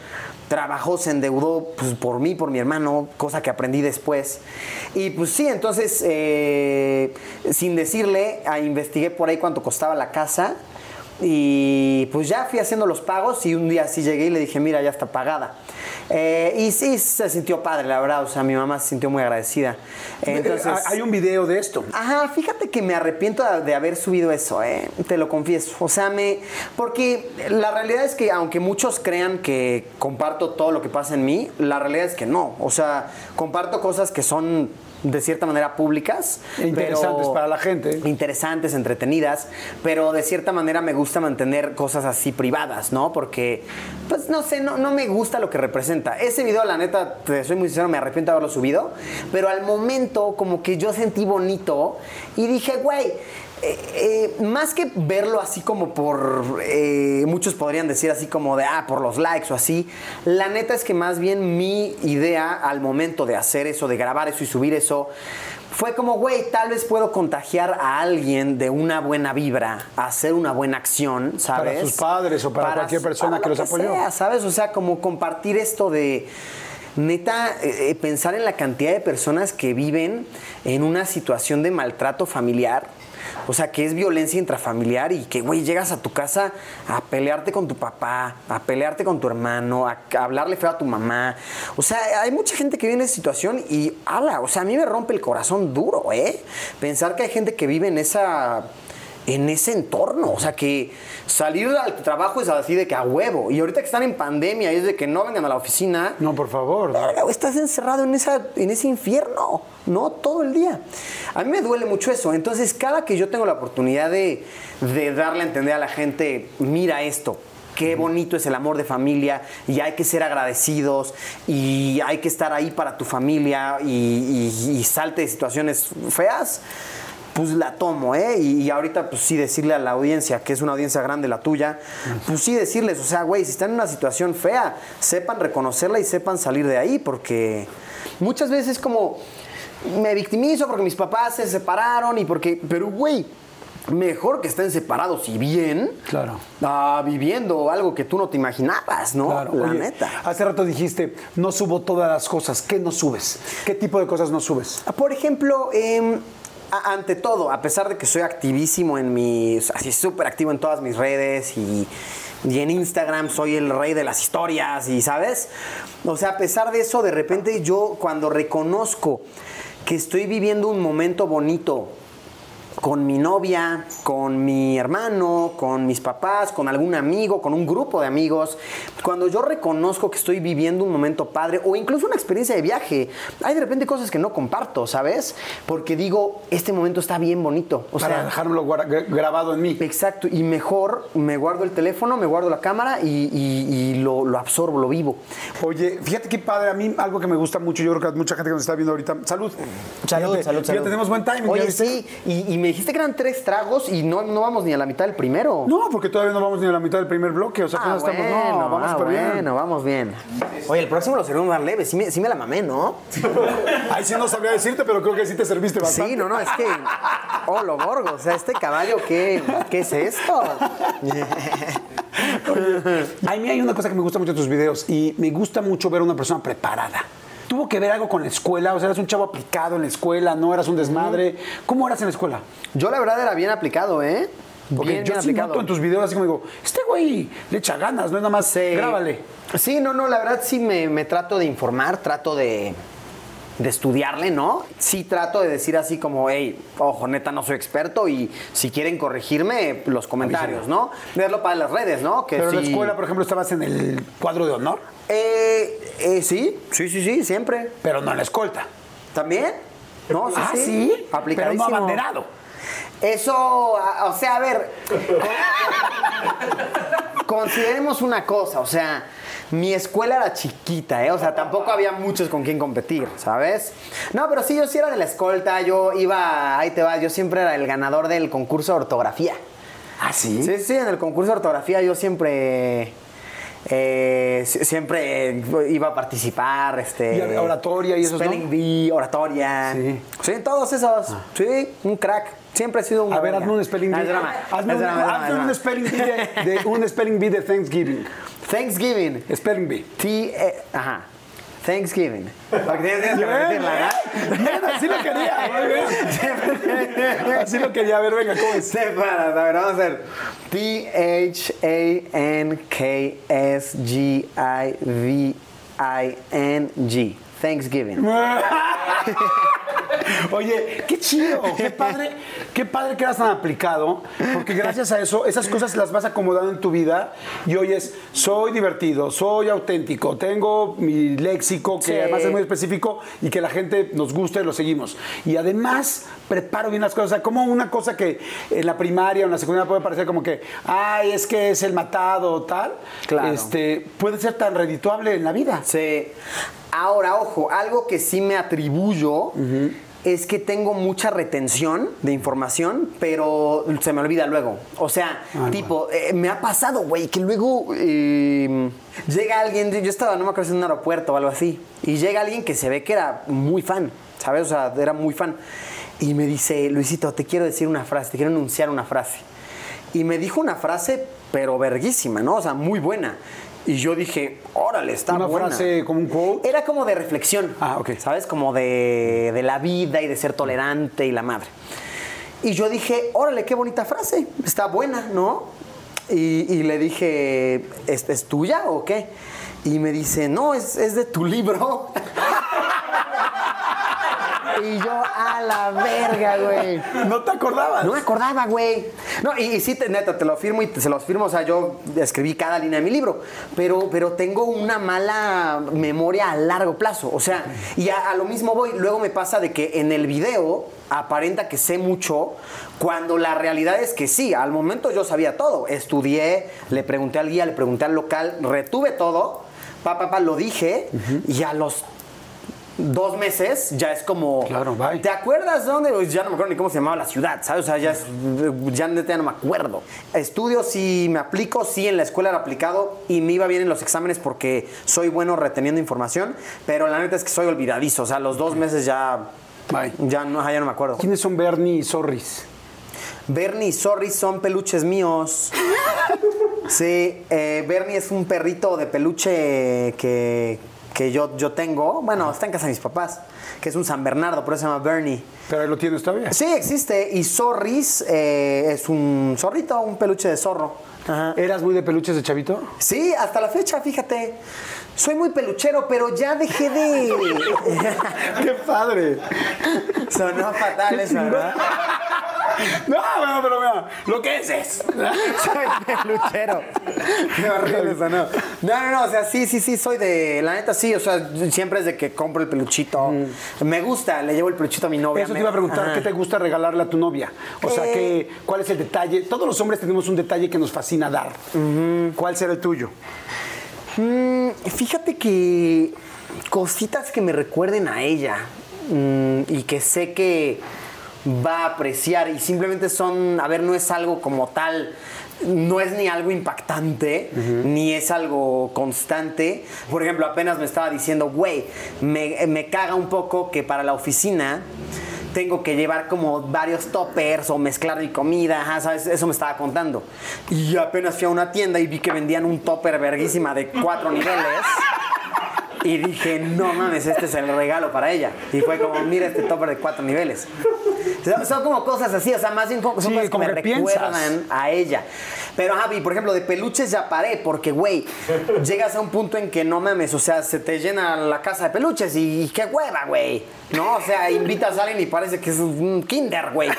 trabajó, se endeudó pues, por mí, por mi hermano, cosa que aprendí después. Y pues sí, entonces, eh, sin decirle, ah, investigué por ahí cuánto costaba la casa. Y pues ya fui haciendo los pagos y un día sí llegué y le dije, mira, ya está pagada. Eh, y sí, se sintió padre, la verdad. O sea, mi mamá se sintió muy agradecida. Entonces, Eh, Hay un video de esto. Ajá, fíjate que me arrepiento de haber subido eso, ¿eh? te lo confieso. O sea, me. Porque la realidad es que, aunque muchos crean que comparto todo lo que pasa en mí, la realidad es que no. O sea, comparto cosas que son de cierta manera públicas. Interesantes pero- para la gente. Interesantes, entretenidas, pero de cierta manera me gusta mantener cosas así privadas, ¿no? Porque, pues no sé, no, no me gusta lo que representa. Ese video, la neta, te soy muy sincero, me arrepiento de haberlo subido, pero al momento como que yo sentí bonito y dije, güey, eh, eh, más que verlo así como por, eh, muchos podrían decir así como de, ah, por los likes o así, la neta es que más bien mi idea al momento de hacer eso, de grabar eso y subir eso, fue como, güey, tal vez puedo contagiar a alguien de una buena vibra, a hacer una buena acción, ¿sabes? Para sus padres o para cualquier persona para que lo los apoyó. sea, ¿sabes? O sea, como compartir esto de neta, eh, pensar en la cantidad de personas que viven en una situación de maltrato familiar. O sea, que es violencia intrafamiliar y que, güey, llegas a tu casa a pelearte con tu papá, a pelearte con tu hermano, a, hablarle feo a tu mamá. O sea, hay mucha gente que vive en esa situación y, ala, o sea, a mí me rompe el corazón duro, ¿eh? Pensar que hay gente que vive en esa en ese entorno. O sea, que salir al trabajo es así de que a huevo. Y ahorita que están en pandemia y es de que no vengan a la oficina. No, por favor. Estás encerrado en, esa, en ese infierno, ¿no? Todo el día. A mí me duele mucho eso. Entonces, cada que yo tengo la oportunidad de, de darle a entender a la gente, mira esto. Qué bonito es el amor de familia y hay que ser agradecidos y hay que estar ahí para tu familia y, y- y salte de situaciones feas pues la tomo, ¿eh? Y, y ahorita, pues sí, decirle a la audiencia, que es una audiencia grande la tuya, pues sí decirles, o sea, güey, si están en una situación fea, sepan reconocerla y sepan salir de ahí, porque muchas veces como me victimizo porque mis papás se separaron y porque, pero güey, mejor que estén separados y bien, Claro. a viviendo algo que tú no te imaginabas, ¿no? Claro. La Oye, neta. Hace rato dijiste, no subo todas las cosas. ¿Qué no subes? ¿Qué tipo de cosas no subes? Por ejemplo, em, a- ante todo, a pesar de que soy activísimo en mis, así súper activo en todas mis redes y, y en Instagram soy el rey de las historias y, ¿sabes? O sea, a pesar de eso, de repente yo cuando reconozco que estoy viviendo un momento bonito con mi novia, con mi hermano, con mis papás, con algún amigo, con un grupo de amigos, cuando yo reconozco que estoy viviendo un momento padre o incluso una experiencia de viaje, hay de repente cosas que no comparto, ¿sabes? Porque digo, este momento está bien bonito. O para sea, gra- grabado en mí. Exacto, y mejor me guardo el teléfono, me guardo la cámara y, y- y lo, lo absorbo, lo vivo. Oye, fíjate qué padre, a mí algo que me gusta mucho, yo creo que a mucha gente que nos está viendo ahorita. Salud. Fíjate, Ya tenemos buen timing. ¿ya Oye, sí, y, y me dijiste que eran tres tragos y no, no vamos ni a la mitad del primero. No, porque todavía no vamos ni a la mitad del primer bloque, o sea, Ah, apenas estamos, bueno, no, vamos ah, súper bien. bueno, vamos bien. Oye, el próximo lo servimos más leve. Sí me, sí me la mamé, ¿no? Ahí sí no sabría decirte, pero creo que sí te serviste bastante. Sí, no, no, es que. Oh, lo borgo. O sea, este caballo, ¿qué, qué es esto? A mí hay una cosa que me gusta mucho de tus videos y me gusta mucho ver a una persona preparada. ¿Tuvo que ver algo con la escuela? O sea, eras un chavo aplicado en la escuela, no eras un desmadre. ¿Cómo eras en la escuela? Yo, la verdad, era bien aplicado, ¿eh? Porque bien, yo bien sí aplicado. noto en tus videos así como digo, este güey le echa ganas, no es nada más, Sí. grábale. Sí, no, no, la verdad sí me, me trato de informar, trato de, de estudiarle, ¿no? Sí trato de decir así como, hey, ojo, neta, no soy experto y si quieren corregirme, los comentarios, ¿no? Verlo para las redes, ¿no? Que Pero en la escuela, por ejemplo, estabas en el cuadro de honor, Eh, eh, sí, sí, sí, sí, siempre. pero no en la escolta. ¿También? No, sí, ah, sí. sí, pero no abanderado. Eso, o sea, a ver, con- consideremos una cosa, o sea, mi escuela era chiquita, ¿eh? O sea, tampoco había muchos con quien competir, ¿sabes? No, pero sí, yo sí era de la escolta, yo iba, ahí te va, yo siempre era el ganador del concurso de ortografía. ¿Ah, sí? Sí, sí, en el concurso de ortografía yo siempre... eh, si- siempre iba a participar, este... Y oratoria y esos, ¿no? Spelling bee, oratoria. Sí. Sí, todos esos. Sí, un crack. Siempre he sido un A ver, hazme un spelling bee. Hazme un, spelling bee de, un spelling bee de Thanksgiving. Thanksgiving. Spelling bee. T, eh, ajá. Thanksgiving. Porque tienes, que repetirla, ¿verdad? bien, así lo quería. Así lo quería. A ver, venga, ¿cómo es? A ver, vamos a hacer T-H-A-N-K-S-G-I-V I-N-G. Thanksgiving. Oye, qué chido, qué padre, qué padre que eras tan aplicado, porque gracias a eso, esas cosas las vas acomodando en tu vida y hoy es, soy divertido, soy auténtico, tengo mi léxico que Sí. además es muy específico y que la gente nos gusta y lo seguimos. Y además preparo bien las cosas, o sea, como una cosa que en la primaria o en la secundaria puede parecer como que, ay, es que es el matado o tal, Claro. este, puede ser tan redituable en la vida. Sí. Ahora, ojo, algo que sí me atribuyo es que tengo mucha retención de información, pero se me olvida luego. O sea, Ay, tipo, eh, me ha pasado, güey, que luego eh, llega alguien, yo estaba, no me acuerdo si en un aeropuerto o algo así, y llega alguien que se ve que era muy fan, ¿sabes? O sea, era muy fan. Y me dice, Luisito, te quiero decir una frase, te quiero enunciar una frase. Y me dijo una frase, pero verguísima, ¿no? O sea, muy buena. Y yo dije, órale, está Una buena. frase como un quote. Era como de reflexión. Ah, ok. ¿Sabes? Como de, de la vida y de ser tolerante y la madre. Y yo dije, órale, qué bonita frase. Está buena, ¿no? Y, y le dije, ¿es, es tuya o qué? Y me dice, no, es, es de tu libro. y yo, a la verga, güey. ¿No te acordabas? No me acordaba, güey. No, y, y sí, te- neta, te lo firmo y te- se los firmo. O sea, yo escribí cada línea de mi libro. Pero, pero tengo una mala memoria a largo plazo. O sea, y a, a lo mismo voy. Luego me pasa de que en el video aparenta que sé mucho, cuando la realidad es que sí, al momento yo sabía todo. Estudié, le pregunté al guía, le pregunté al local, retuve todo. Pa, pa, pa, lo dije. Y a los dos meses ya es como. Claro, bye. ¿Te acuerdas de dónde? Ya no me acuerdo ni cómo se llamaba la ciudad, ¿sabes? O sea, ya, es- ya neta ya no me acuerdo. Estudio, sí me aplico, sí en la escuela era aplicado y me iba bien en los exámenes porque soy bueno reteniendo información, pero la neta es que soy olvidadizo. O sea, los dos meses ya. Bye. Ya no, ya no me acuerdo. ¿Quiénes son Bernie y Zorris? Bernie y Sorry son peluches míos. Sí, eh, Bernie es un perrito de peluche que, que yo, yo tengo. Bueno, está en casa de mis papás, que es un San Bernardo, por eso se llama Bernie. Pero ahí lo tienes todavía. Sí, existe. Y Zorris eh, es un zorrito, un peluche de zorro. Ajá. ¿Eras muy de peluches de chavito? Sí, hasta la fecha, fíjate. Soy muy peluchero, pero ya dejé de. ¡Qué padre! Sonó fatal eso, ¿verdad? No, bueno, pero mira, lo que es es. Soy peluchero. Qué horrible sonó. No, no, no, o sea, sí, sí, sí, soy de. La neta, sí, o sea, siempre es de que compro el peluchito. Me gusta, le llevo el peluchito a mi novia. Eso te iba a preguntar, Ajá. ¿qué te gusta regalarle a tu novia? O sea, Eh. ¿qué, ¿cuál es el detalle? Todos los hombres tenemos un detalle que nos fascina dar. ¿Cuál será el tuyo? Mm, fíjate que cositas que me recuerden a ella mm, y que sé que va a apreciar y simplemente son, a ver, no es algo como tal, no es ni algo impactante, ni es algo constante. Por ejemplo, apenas me estaba diciendo, güey, me, me caga un poco que para la oficina tengo que llevar como varios toppers o mezclar mi comida, ajá, ¿sabes? Eso me estaba contando. Y apenas fui a una tienda y vi que vendían un topper verguísima de cuatro niveles. Y dije, no mames, este es el regalo para ella. Y fue como, mira este topper de cuatro niveles. Son, son como cosas así, o sea, más bien son Sí, cosas que como me que piensas. recuerdan a ella. Pero, Javi, por ejemplo, de peluches ya paré, porque, güey, llegas a un punto en que no mames, o sea, se te llena la casa de peluches y, y qué hueva, güey. No, o sea, invitas a alguien y parece que es un kinder, güey.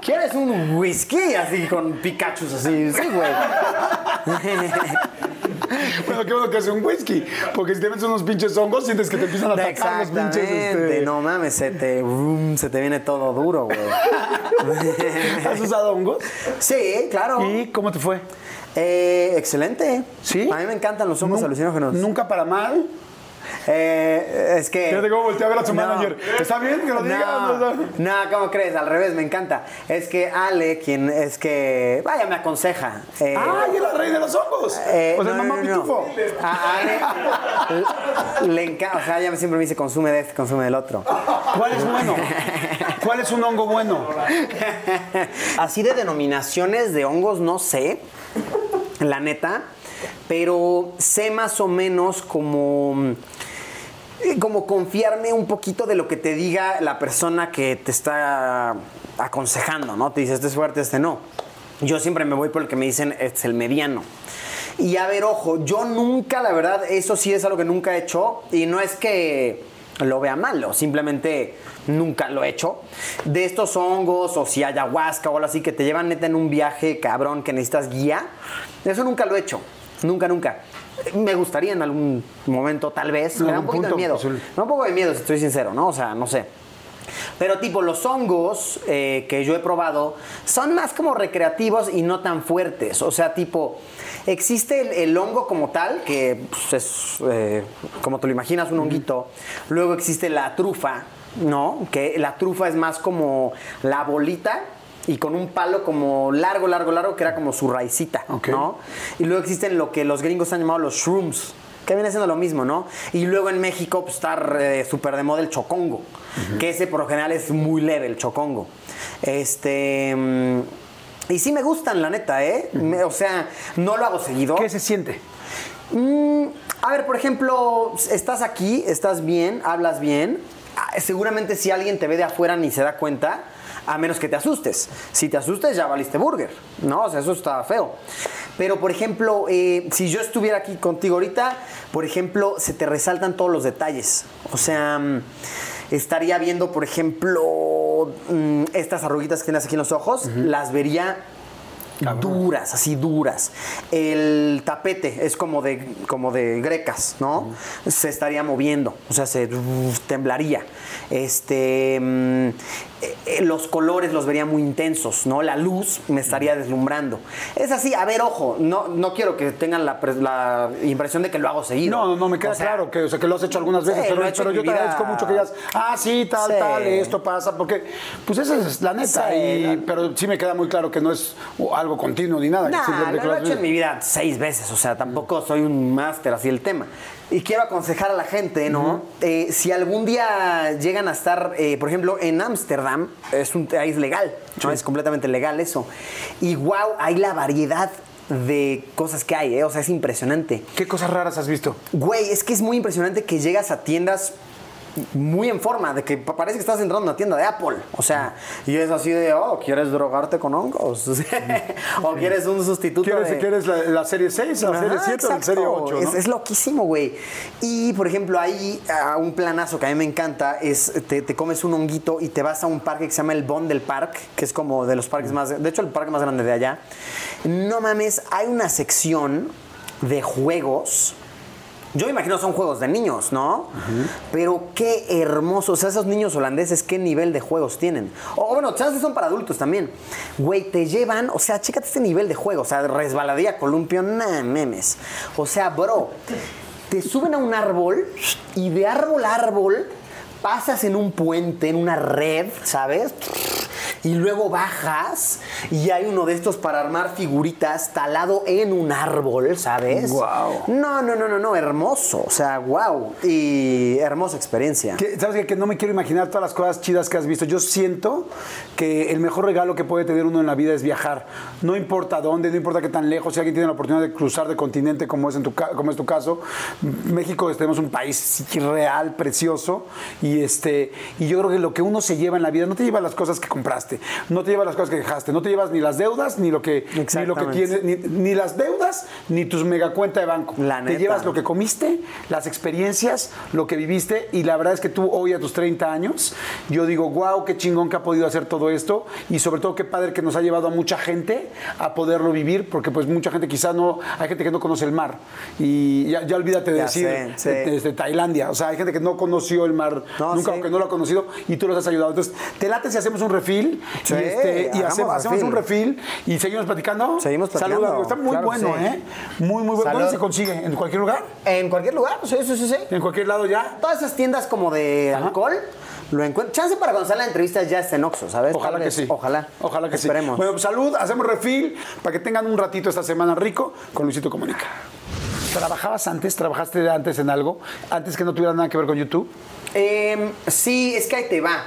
¿Quieres un whisky así con Pikachu así? Sí, güey. Bueno, qué bueno que es un whisky. Porque si te metes unos pinches hongos, sientes que te empiezan a atacar los pinches. Este... No mames, se te, rum, se te viene todo duro, güey. ¿Has usado hongos? sí, claro. ¿Y cómo te fue? Eh, excelente. ¿Sí? A mí me encantan los hongos alucinógenos. Nunca para mal. Eh, es que. Fíjate cómo volteé a ver a su No. manager. ¿Está bien que lo digas? No, ¿cómo crees? Al revés, me encanta. Es que Ale, quien es que. Vaya, me aconseja. Eh, ¡Ay, era el rey de los hongos! eh, o sea, no, mamá pitufo. A Ale le encanta. O sea, ella siempre me dice consume de este, consume del otro. ¿Cuál es bueno? ¿Cuál es un hongo bueno? Así de denominaciones de hongos no sé, la neta, pero sé más o menos como como confiarme un poquito de lo que te diga la persona que te está aconsejando, ¿no? Te dice, este es fuerte, este no. Yo siempre me voy por el que me dicen, este es el mediano. Y a ver, ojo, yo nunca, la verdad, eso sí es algo que nunca he hecho. Y no es que lo vea malo, simplemente nunca lo he hecho. De estos hongos, o si ayahuasca o algo así, que te llevan neta en un viaje cabrón que necesitas guía, eso nunca lo he hecho. Nunca, nunca. Me gustaría en algún momento, tal vez. Me da un poquito de miedo. Me da un poco de miedo, si estoy sincero, ¿no? O sea, no sé. Pero tipo los hongos eh, que yo he probado son más como recreativos y no tan fuertes. O sea, tipo, existe el, hongo como tal, que pues, es eh, como te lo imaginas, un honguito. Luego existe la trufa, ¿no? Que la trufa es más como la bolita y con un palo como largo, largo, largo, que era como su raicita, ¿no? Y luego existen lo que los gringos han llamado los shrooms, que viene siendo lo mismo, ¿no? Y luego en México pues, está eh, súper de moda el chocongo, que ese por lo general es muy leve, el chocongo. Este... Mm, y sí me gustan, la neta, ¿eh? o sea, no lo hago seguido. ¿Qué se siente? Mm, a ver, por ejemplo, estás aquí, estás bien, hablas bien. Ah, seguramente si alguien te ve de afuera ni se da cuenta, a menos que te asustes. Si te asustes, ya valiste burger, ¿no? O sea, eso está feo. Pero, por ejemplo, eh, si yo estuviera aquí contigo ahorita, por ejemplo, se te resaltan todos los detalles. O sea, mm, estaría viendo, por ejemplo, mm, estas arruguitas que tienes aquí en los ojos, las vería duras, así duras. El tapete es como de, como de grecas, ¿no? Se estaría moviendo, o sea, se temblaría. Este, mm, los colores los vería muy intensos, ¿no? La luz me estaría deslumbrando. Es así, a ver, ojo, no, no quiero que tengan la, impresión de que lo hago seguido. No, no, me queda claro que, o sea, que lo has hecho algunas veces, pero, yo te agradezco mucho que digas, ah, sí, tal, tal, esto pasa, porque, pues esa es la neta, pero sí me queda muy claro que no es algo continuo ni nada. lo he hecho en mi vida seis veces, o sea, tampoco soy un máster así el tema. Y quiero aconsejar a la gente, ¿no? Eh, si algún día llegan a estar, eh, por ejemplo, en Ámsterdam, es un país legal, ¿no? Es completamente legal eso. Y wow, hay la variedad de cosas que hay, ¿eh? O sea, es impresionante. ¿Qué cosas raras has visto? Güey, es que es muy impresionante que llegas a tiendas muy en forma, de que parece que estás entrando en una tienda de Apple. O sea, y es así de, oh, ¿quieres drogarte con hongos? o quieres un sustituto ¿Quieres, de... ¿Quieres la, serie 6, la serie 7 o la serie 8? Es, loquísimo, güey. Y, por ejemplo, hay un planazo que a mí me encanta, es te, comes un honguito y te vas a un parque que se llama el Bondel Park, que es como de los parques más... De hecho, el parque más grande de allá. No mames, hay una sección de juegos yo imagino son juegos de niños, ¿no? Pero qué hermoso. O sea, esos niños holandeses, qué nivel de juegos tienen. O bueno, chances son para adultos también. Güey, te llevan, o sea, chécate este nivel de juego. O sea, resbaladilla, columpio, nada, memes. O sea, bro, te suben a un árbol y de árbol a árbol pasas en un puente, en una red, ¿sabes? y luego bajas y hay uno de estos para armar figuritas talado en un árbol, ¿sabes? Wow. No, no, no, no, no, hermoso, o sea, wow. Y hermosa experiencia. ¿Sabes qué? Que no me quiero imaginar todas las cosas chidas que has visto. Yo siento que el mejor regalo que puede tener uno en la vida es viajar. No importa dónde, no importa qué tan lejos, si alguien tiene la oportunidad de cruzar de continente como es, en tu, como es tu caso. México tenemos un país real, precioso, y, este, y yo creo que lo que uno se lleva en la vida, no te lleva las cosas que compraste, no te llevas las cosas que dejaste, no te llevas ni las deudas, ni lo que, ni lo que tienes, ni, las deudas, ni tus mega cuenta de banco. te llevas lo que comiste, las experiencias, lo que viviste, y la verdad es que tú hoy a tus 30 años, yo digo, wow, qué chingón que ha podido hacer todo esto, y sobre todo qué padre que nos ha llevado a mucha gente a poderlo vivir, porque pues mucha gente quizás no, hay gente que no conoce el mar, y ya, olvídate de decir Desde, Tailandia, o sea, hay gente que no conoció el mar nunca, o que no lo ha conocido, y tú los has ayudado. Entonces, te late si hacemos un refil y, este, y hacemos, un refil y seguimos platicando. Seguimos platicando. Saludos, está muy bueno, ¿eh? Muy, muy bueno. ¿Dónde se consigue? ¿En cualquier lugar? En cualquier lugar, sí, sí, sí. ¿En cualquier lado ya? Todas esas tiendas como de alcohol lo encuentro. Chance para sale la entrevista ya está en Oxxo, ¿sabes? Ojalá que sí. Ojalá. Ojalá que Esperemos. sí. Bueno, pues salud, hacemos refil para que tengan un ratito esta semana rico con Luisito Comunica. ¿Trabajabas antes? ¿Trabajaste antes en algo? ¿Antes que no tuviera nada que ver con YouTube? Eh, sí, es que ahí te va.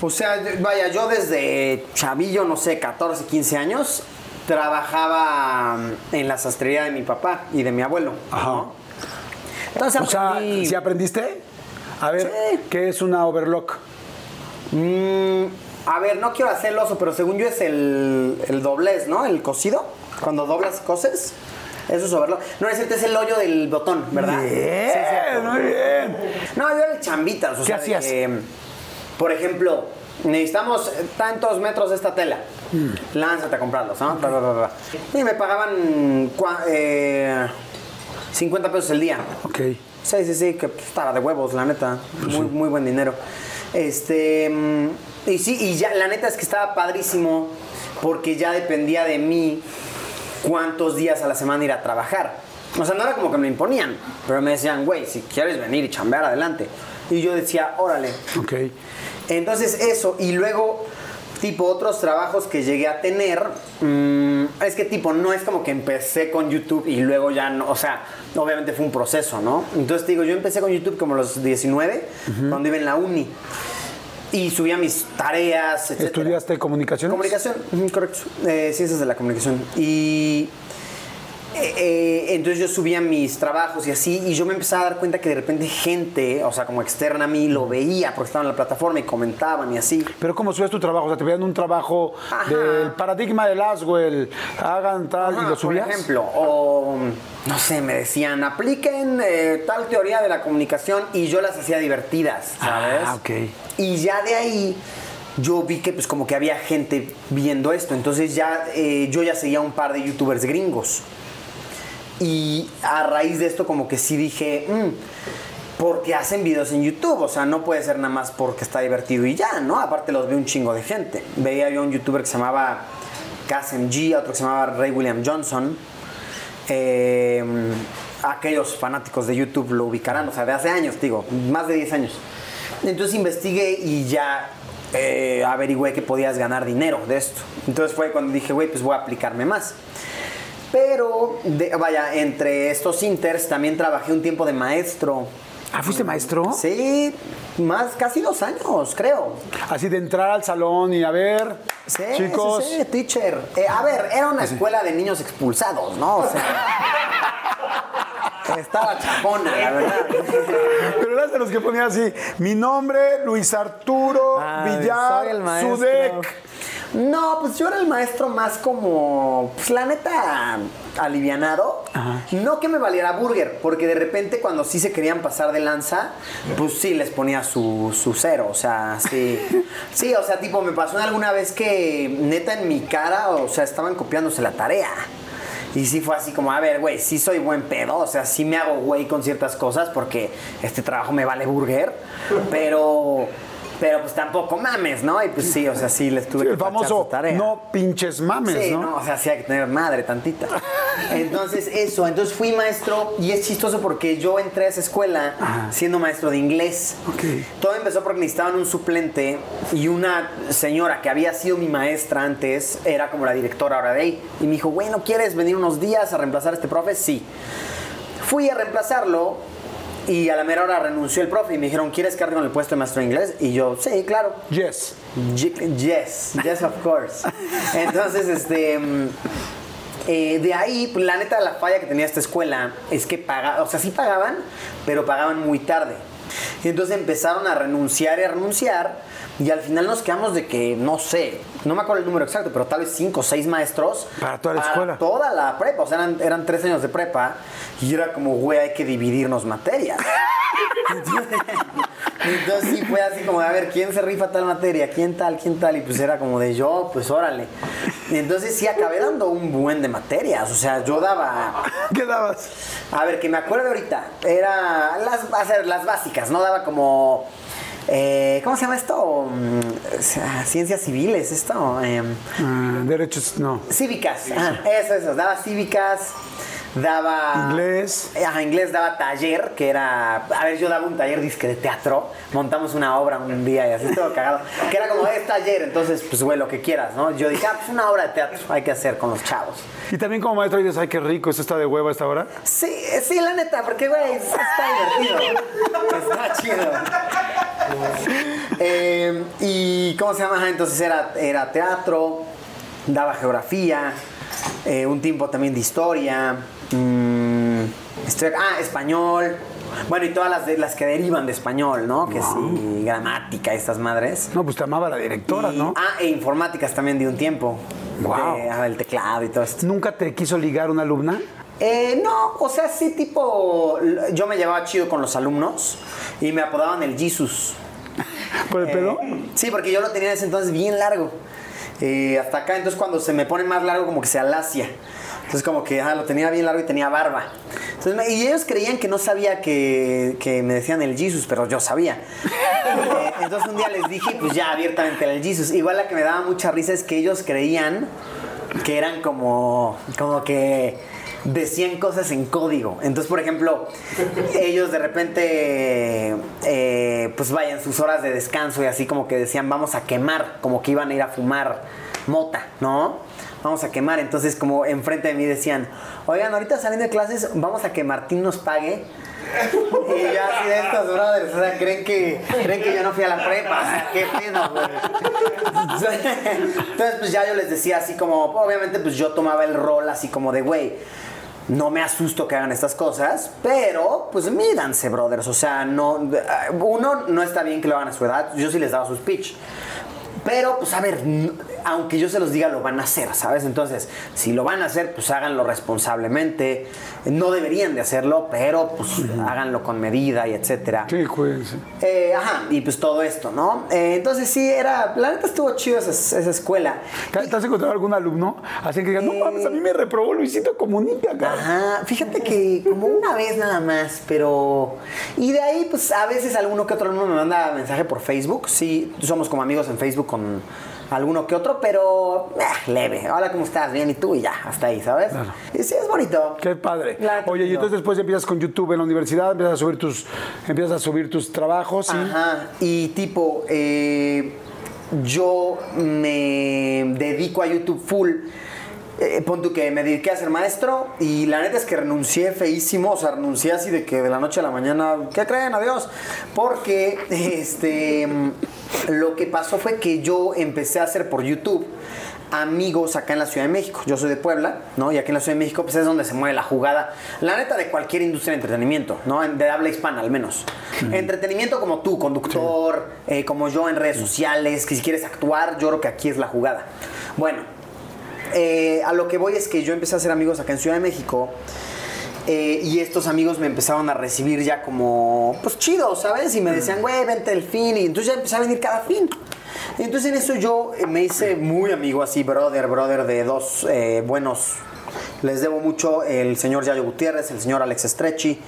O sea, vaya, yo desde chavillo, no sé, 14, 15 años, trabajaba mm, en la sastrería de mi papá y de mi abuelo. Ajá. Entonces, o sea, ¿sí aprendiste? A ver, ¿qué es una overlock? Mm, a ver, no quiero hacer el oso, pero según yo es el, el doblez, ¿no? El cocido. Cuando doblas y coses. Eso es overlock. No, es cierto, es el hoyo del botón, ¿verdad? Bien, Sí, cierto. muy bien. No, yo era chambitas. O ¿Qué sea, hacías? que, por ejemplo, necesitamos tantos metros de esta tela. Mm. Lánzate a comprarlos, ¿no? Y me pagaban eh, 50 pesos el día. Ok. Sí, sí, sí, que pues, estaba de huevos, la neta. Muy, muy buen dinero. Este. Y sí, y ya, la neta es que estaba padrísimo porque ya dependía de mí cuántos días a la semana ir a trabajar. O sea, no era como que me imponían, pero me decían, güey, si quieres venir y chambear, adelante. Y yo decía, órale. Ok. Entonces eso, y luego, tipo, otros trabajos que llegué a tener, mm, es que tipo, no es como que empecé con YouTube y luego ya no, o sea, obviamente fue un proceso, ¿no? Entonces te digo, yo empecé con YouTube como a los 19, cuando iba en la uni, y subía mis tareas, etc. ¿Estudiaste comunicación? Comunicación, correcto. Eh, ciencias de la comunicación. Y eh, eh, entonces yo subía mis trabajos y así, y yo me empezaba a dar cuenta que de repente gente, o sea, como externa a mí, lo veía porque estaba en la plataforma y comentaban y así. Pero ¿cómo subías tu trabajo? O sea, te pedían un trabajo Ajá. del paradigma del Aswell, hagan tal, y lo subías. Por ejemplo, o no sé, me decían, apliquen eh, tal teoría de la comunicación y yo las hacía divertidas, ¿sabes? Ah, ok. Y ya de ahí yo vi que pues como que había gente viendo esto, entonces ya eh, yo ya seguía un par de youtubers gringos. Y a raíz de esto como que sí dije, "Mm, porque hacen videos en YouTube, o sea, no puede ser nada más porque está divertido y ya, ¿no? Aparte los ve un chingo de gente. Veía yo un youtuber que se llamaba Casem G, otro que se llamaba Ray William Johnson. Eh, aquellos fanáticos de YouTube lo ubicarán, o sea, de hace años, digo, más de 10 años. Entonces investigué y ya eh, averigüé que podías ganar dinero de esto. Entonces fue cuando dije, güey, pues voy a aplicarme más. Pero, de- vaya, entre estos inters también trabajé un tiempo de maestro. Ah, ¿fuiste maestro? Sí, más, casi dos años, creo. Así de entrar al salón y a ver, Sí, chicos. sí, sí, teacher. Eh, a ver, era una escuela de niños expulsados, ¿no? O sea, estaba chapona, la verdad. Pero eras de los que ponían así, mi nombre, Luis Arturo Ay, Villar. Sudek. No, pues yo era el maestro más como, pues la neta, alivianado. No que me valiera burger, porque de repente cuando sí se querían pasar de lanza, pues sí les ponía su, su cero, o sea, sí. Sí, o sea, tipo, me pasó alguna vez que neta en mi cara, o sea, estaban copiándose la tarea. Y sí fue así como, a ver, güey, sí soy buen pedo, o sea, sí me hago güey con ciertas cosas porque este trabajo me vale burger, pero, pero pues tampoco mames, ¿no? Y pues sí, o sea, sí les tuve Sí, que el famoso su tarea. no pinches mames, Sí, ¿no? no, o sea, sí hay que tener madre tantita. Entonces, eso, entonces fui maestro y es chistoso porque yo entré a esa escuela siendo maestro de inglés. Ok. Todo empezó porque necesitaban un suplente y una señora que había sido mi maestra antes era como la directora ahora de ahí. Y me dijo, güey, ¿no quieres venir unos días a reemplazar a este profe? Sí. Fui a reemplazarlo y a la mera hora renunció el profe y me dijeron, ¿quieres quedarte con el puesto de maestro de inglés? Y yo, sí, claro. Yes. Ye- Yes, yes, of course. Entonces, este. mm, eh, de ahí, pues, la neta, la falla que tenía esta escuela es que pagaban, o sea, sí pagaban, pero pagaban muy tarde. Y entonces empezaron a renunciar y a renunciar, y al final nos quedamos de que, no sé, no me acuerdo el número exacto, pero tal vez cinco o seis maestros. Para toda la escuela. Toda la prepa, o sea, eran, eran tres años de prepa, y era como, güey, hay que dividirnos materias. Entonces, entonces sí fue así como a ver, ¿quién se rifa tal materia? ¿Quién tal? ¿Quién tal? Y pues era como de yo, pues órale. Y entonces sí acabé dando un buen de materias. O sea, yo daba. ¿Qué dabas? A ver, que me acuerdo ahorita. Era las, a ver, las básicas, ¿no? Daba como. Eh, ¿Cómo se llama esto? Mm, Ciencias civiles, esto. Ah, derechos, no. Cívicas, ajá, eso, eso, daba cívicas, daba... Inglés. Ajá, inglés daba taller, que era... A ver, yo daba un taller disque de teatro, montamos una obra un día y así todo cagado, que era como, es taller, entonces, pues, güey, lo que quieras, ¿no? Yo dije, ah, pues una obra de teatro hay que hacer con los chavos. Y también como maestro dices, ay, qué rico, esto está de hueva esta hora. Sí, sí, la neta, porque, güey, está divertido. Está chido. Eh, y, ¿cómo se llama? Entonces era, era teatro, daba geografía, eh, un tiempo también de historia, mm, historia- ah, español. Bueno, y todas las, de- las que derivan de español, ¿no? Que sí, gramática, estas madres. No, pues te amaba la directora, Y- ¿no? Ah, e informáticas también de un tiempo. De- ah, el teclado y todo esto. ¿Nunca te quiso ligar una alumna? Eh, no, o sea, sí, tipo, yo me llevaba chido con los alumnos y me apodaban el Jesus. ¿Por el pelo? Eh, sí, porque yo lo tenía en ese entonces bien largo. Eh, hasta acá, entonces cuando se me pone más largo como que se alacia. Entonces como que ah, lo tenía bien largo y tenía barba. y ellos creían que no sabía que, que, me decían el Jesus, pero yo sabía. Eh, entonces un día les dije, pues ya abiertamente el Jesus. Igual la que me daba mucha risa es que ellos creían que eran como, como que decían cosas en código. Entonces, por ejemplo, ellos de repente, eh, pues vayan sus horas de descanso y así como que decían, vamos a quemar, como que iban a ir a fumar mota, ¿no? Vamos a quemar. Entonces, como enfrente de mí decían, oigan, ahorita saliendo de clases, vamos a que Martín nos pague. Y yo así de estos brothers, o sea, creen que, creen que yo no fui a la prepa, qué pena, güey. Entonces, pues ya yo les decía así como, obviamente, pues yo tomaba el rol así como de, güey, no me asusto que hagan estas cosas, pero pues mídanse, brothers. O sea, no, uno no está bien que lo hagan a su edad. Yo sí les daba su speech. Pero, pues a ver, aunque yo se los diga, lo van a hacer, ¿sabes? Entonces, si lo van a hacer, pues háganlo responsablemente. No deberían de hacerlo, pero pues háganlo con medida y etcétera. Sí, cuídense. Eh, ajá, y pues todo esto, ¿no? Eh, entonces sí, era, la neta estuvo chido esa, escuela. ¿Te has encontrado algún alumno? Así que digan, no mames, a mí me reprobó Luisito Comunica, Ajá, fíjate que como una vez nada más, pero... Y de ahí, pues a veces alguno que otro alumno me manda mensaje por Facebook. Sí, somos como amigos en Facebook con alguno que otro, pero eh, leve. Hola, ¿cómo estás? Bien, y tú, y ya, hasta ahí, ¿sabes? Y sí, es bonito. Qué padre. Oye, y entonces después empiezas con YouTube en la universidad, empiezas a subir tus, empiezas a subir tus trabajos. Y... Ajá, y tipo, eh, yo me dedico a YouTube full eh, pon que me dediqué a ser maestro y la neta es que renuncié feísimo, o sea, renuncié así de que de la noche a la mañana, ¿qué creen? Adiós. Porque este, lo que pasó fue que yo empecé a hacer por YouTube amigos acá en la Ciudad de México. Yo soy de Puebla, ¿no? Y aquí en la Ciudad de México pues es donde se mueve la jugada, la neta de cualquier industria de entretenimiento, ¿no? De habla hispana al menos. Entretenimiento como tú, conductor, eh, como yo en redes sociales, que si quieres actuar, yo creo que aquí es la jugada. Bueno, eh, a lo que voy es que yo empecé a hacer amigos acá en Ciudad de México. Eh, y estos amigos me empezaron a recibir ya como, pues chido, ¿sabes? Y me decían, güey, vente el fin. Y entonces ya empecé a venir cada fin. Y entonces en eso yo eh, me hice muy amigo así, brother, brother, de dos buenos. Les debo mucho el señor Yayo Gutiérrez, el señor Alex Estrechi.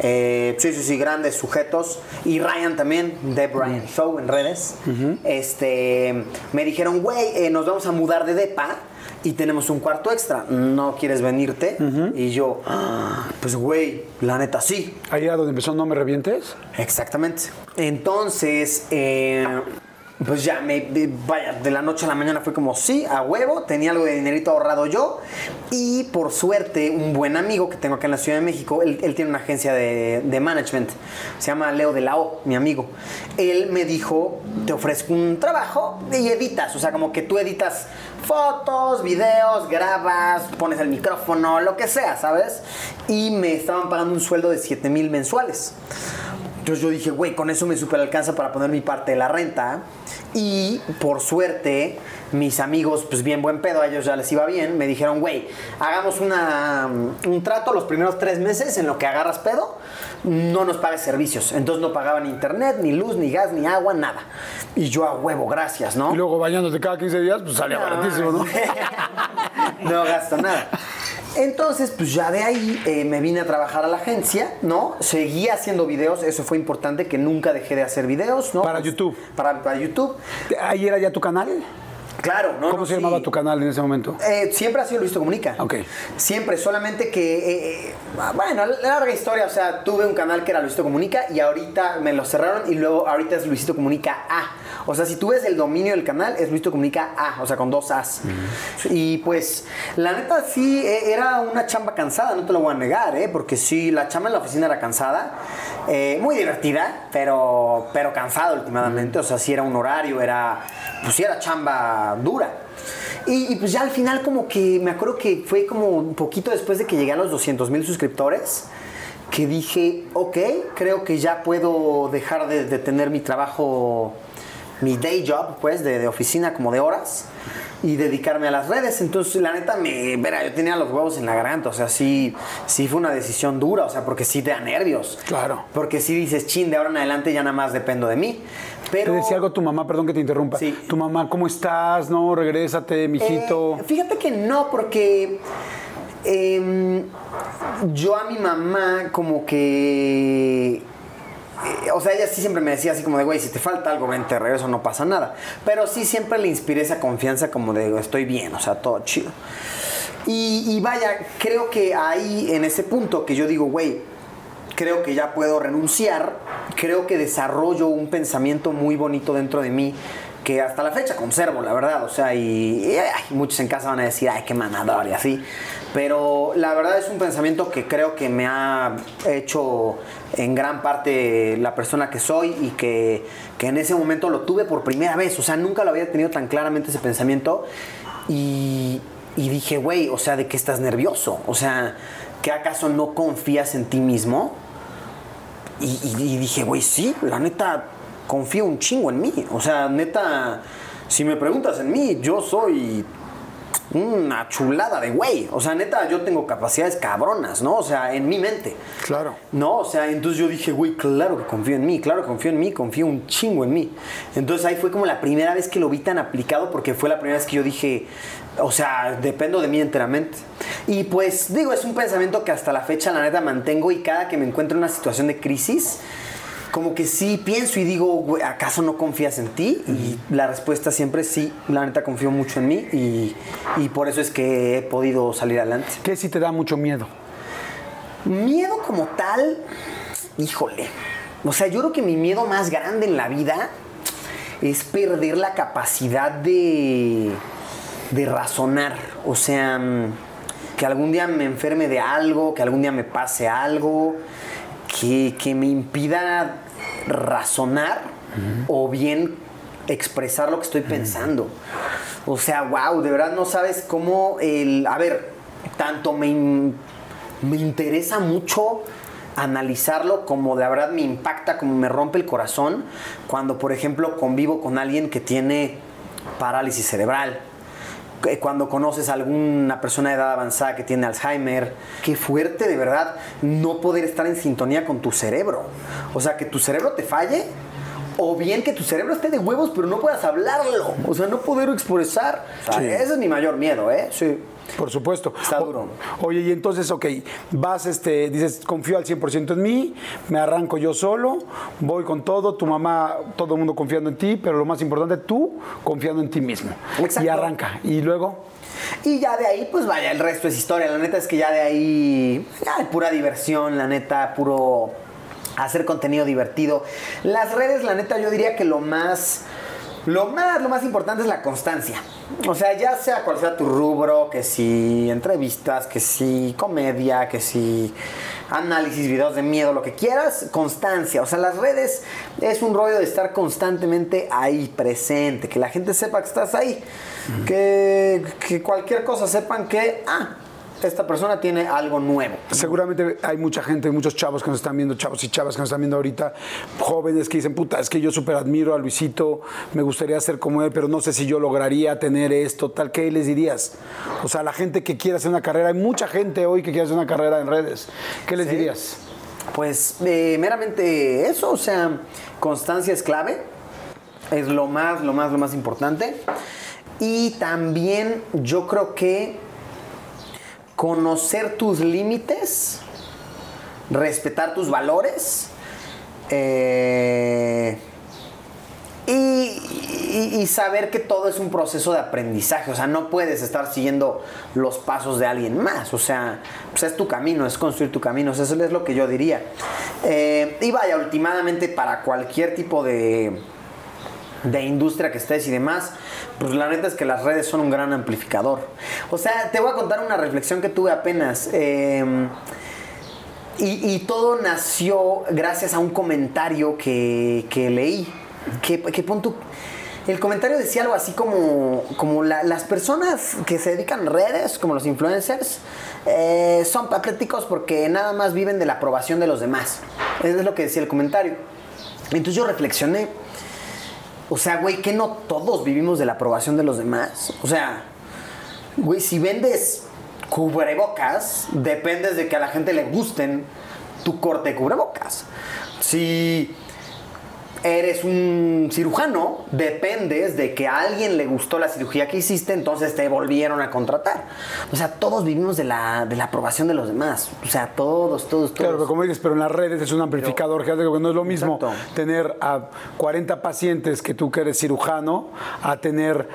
sí, sí, sí, grandes sujetos. Y Ryan también, de Brian Show en redes. Este, me dijeron, güey, nos vamos a mudar de DEPA y tenemos un cuarto extra. ¿No quieres venirte? Y yo, ah, pues güey, la neta sí. Ahí donde empezó No Me Revientes. Exactamente. Entonces, eh, pues ya, me, vaya, de la noche a la mañana fue como, sí, a huevo, tenía algo de dinerito ahorrado yo. Y por suerte, un buen amigo que tengo acá en la Ciudad de México, él, tiene una agencia de, de, management, se llama Leo de la O, mi amigo. Él me dijo, te ofrezco un trabajo y editas, o sea, como que tú editas fotos, videos, grabas, pones el micrófono, lo que sea, ¿sabes? Y me estaban pagando un sueldo de 7 mil mensuales. Entonces yo dije, güey, con eso me super alcanza para poner mi parte de la renta. Y por suerte, mis amigos, pues bien buen pedo, a ellos ya les iba bien, me dijeron, güey, hagamos una, un trato los primeros tres meses en lo que agarras pedo, no nos pagues servicios. Entonces no pagaban internet, ni luz, ni gas, ni agua, nada. Y yo a huevo, gracias, ¿no? Y luego bañándote cada 15 días, pues salía baratísimo, ¿no? no gasto nada. Entonces, pues ya de ahí eh, me vine a trabajar a la agencia, ¿no? Seguí haciendo videos, eso fue importante, que nunca dejé de hacer videos, ¿no? Para YouTube. Para, para YouTube. ¿Ahí era ya tu canal? Claro, ¿no? ¿Cómo se llamaba tu canal en ese momento? Eh, siempre ha sido Luisito Comunica. Ok. Siempre, solamente que, eh, eh, bueno, larga historia, o sea, tuve un canal que era Luisito Comunica y ahorita me lo cerraron y luego ahorita es Luisito Comunica A. O sea, si tú ves el dominio del canal, es Luisito Comunica A, o sea, con dos As. Y pues, la neta sí, e, era una chamba cansada, no te lo voy a negar, ¿eh? Porque sí, la chamba en la oficina era cansada, muy divertida, pero, pero cansada últimamente. O sea, sí era un horario, era, pues sí era chamba dura. Y, pues ya al final como que me acuerdo que fue como un poquito después de que llegué a los 200 mil suscriptores que dije, ok, creo que ya puedo dejar de, tener mi trabajo mi day job, pues, de, de oficina como de horas y dedicarme a las redes. Entonces, la neta, me, verá, yo tenía los huevos en la garganta, o sea, sí, sí fue una decisión dura, o sea, porque sí te da nervios. Claro. Porque sí dices, chin, de ahora en adelante ya nada más dependo de mí. Pero, Te decía algo tu mamá, perdón que te interrumpa. Sí. Tu mamá, ¿cómo estás? No, regrésate, mijito. Eh, fíjate que no, porque em, yo a mi mamá como que... eh, o sea, ella sí siempre me decía así como de, güey, si te falta algo, vente, regreso, no pasa nada. Pero sí siempre le inspiré esa confianza como de, estoy bien, o sea, todo chido. Y, y vaya, creo que ahí, en ese punto que yo digo, güey, creo que ya puedo renunciar, creo que desarrollo un pensamiento muy bonito dentro de mí que hasta la fecha conservo, la verdad, o sea, y, muchos en casa van a decir, ay, qué manador y así, pero la verdad es un pensamiento que creo que me ha hecho en gran parte la persona que soy y que, que en ese momento lo tuve por primera vez, o sea, nunca lo había tenido tan claramente ese pensamiento y, y dije, güey, o sea, ¿de qué estás nervioso? O sea, ¿que acaso no confías en ti mismo? Y, y- y dije, güey, sí, la neta, confío un chingo en mí. O sea, neta, si me preguntas en mí, yo soy una chulada de güey. O sea, neta, yo tengo capacidades cabronas, ¿no? O sea, en mi mente. Claro. No, o sea, entonces yo dije, güey, claro que confío en mí, claro que confío en mí, confío un chingo en mí. Entonces ahí fue como la primera vez que lo vi tan aplicado porque fue la primera vez que yo dije, o sea, dependo de mí enteramente. Y pues digo, es un pensamiento que hasta la fecha la neta mantengo y cada que me encuentro en una situación de crisis, como que sí pienso y digo, ¿acaso no confías en ti? Y la respuesta siempre es sí, la neta confío mucho en mí y, y por eso es que he podido salir adelante. ¿Qué si te da mucho miedo? Miedo como tal, híjole. O sea, yo creo que mi miedo más grande en la vida es perder la capacidad de, de razonar. O sea, mm, que algún día me enferme de algo, que algún día me pase algo, que, que me impida razonar o bien expresar lo que estoy pensando. O sea, wow, de verdad no sabes cómo el... A ver, tanto me, in- me interesa mucho analizarlo como de verdad me impacta, como me rompe el corazón cuando, por ejemplo, convivo con alguien que tiene parálisis cerebral. Que Cuando conoces a alguna persona de edad avanzada que tiene Alzheimer, qué fuerte de verdad no poder estar en sintonía con tu cerebro. O sea, que tu cerebro te falle o bien que tu cerebro esté de huevos pero no puedas hablarlo. O sea, no poderlo expresar. O sea, Sí. Ese es mi mayor miedo, ¿eh? Sí. Por supuesto. Está O- duro. oye, y entonces, ok, vas, este, dices, confío al 100% en mí, me arranco yo solo, voy con todo, tu mamá, todo el mundo confiando en ti, pero lo más importante, tú confiando en ti mismo. Exacto. Y arranca. Y luego, Y ya de ahí, pues vaya, el resto es historia. La neta es que ya de ahí, ya pura diversión, la neta, puro hacer contenido divertido. Las redes, la neta, yo diría que lo más, lo más, lo más importante es la constancia. O sea, ya sea cual sea tu rubro, que si entrevistas, que si comedia, que si análisis, videos de miedo, lo que quieras, constancia. O sea, las redes es un rollo de estar constantemente ahí, presente, que la gente sepa que estás ahí. Que, que cualquier cosa sepan que, ah, esta persona tiene algo nuevo. seguramente hay mucha gente, muchos chavos que nos están viendo, chavos y chavas que nos están viendo ahorita, jóvenes que dicen, puta, es que yo súper admiro a Luisito, me gustaría ser como él, pero no sé si yo lograría tener esto, tal, ¿qué les dirías? O sea, la gente que quiere hacer una carrera, hay mucha gente hoy que quiere hacer una carrera en redes, ¿qué les dirías? Pues eh, meramente eso, o sea, constancia es clave, es lo más, lo más, lo más importante. Y también yo creo que conocer tus límites, respetar tus valores eh, y, saber que todo es un proceso de aprendizaje. O sea, no puedes estar siguiendo los pasos de alguien más. O sea, pues es tu camino, es construir tu camino. Eso es lo que yo diría. Eh, y vaya, últimamente para cualquier tipo de, de industria que estés y demás, pues la neta es que las redes son un gran amplificador. O sea, te voy a contar una reflexión que tuve apenas. eh, y, todo nació gracias a un comentario que, que leí. Que, que pon tú- el comentario decía algo así como, como la- las personas que se dedican a redes, como los influencers, eh, son patéticos porque nada más viven de la aprobación de los demás. Eso es lo que decía el comentario. Entonces yo reflexioné O sea, güey, que no todos vivimos de la aprobación de los demás. O sea, güey, si vendes cubrebocas, dependes de que a la gente le gusten tu corte de cubrebocas. Si eres un cirujano, dependes de que a alguien le gustó la cirugía que hiciste, entonces te volvieron a contratar. O sea, todos vivimos de la, de la aprobación de los demás. O sea, todos, todos, todos. Claro, pero como dices, pero en las redes es un amplificador, que no es lo mismo Exacto. tener a 40 pacientes que tú que eres cirujano, a tener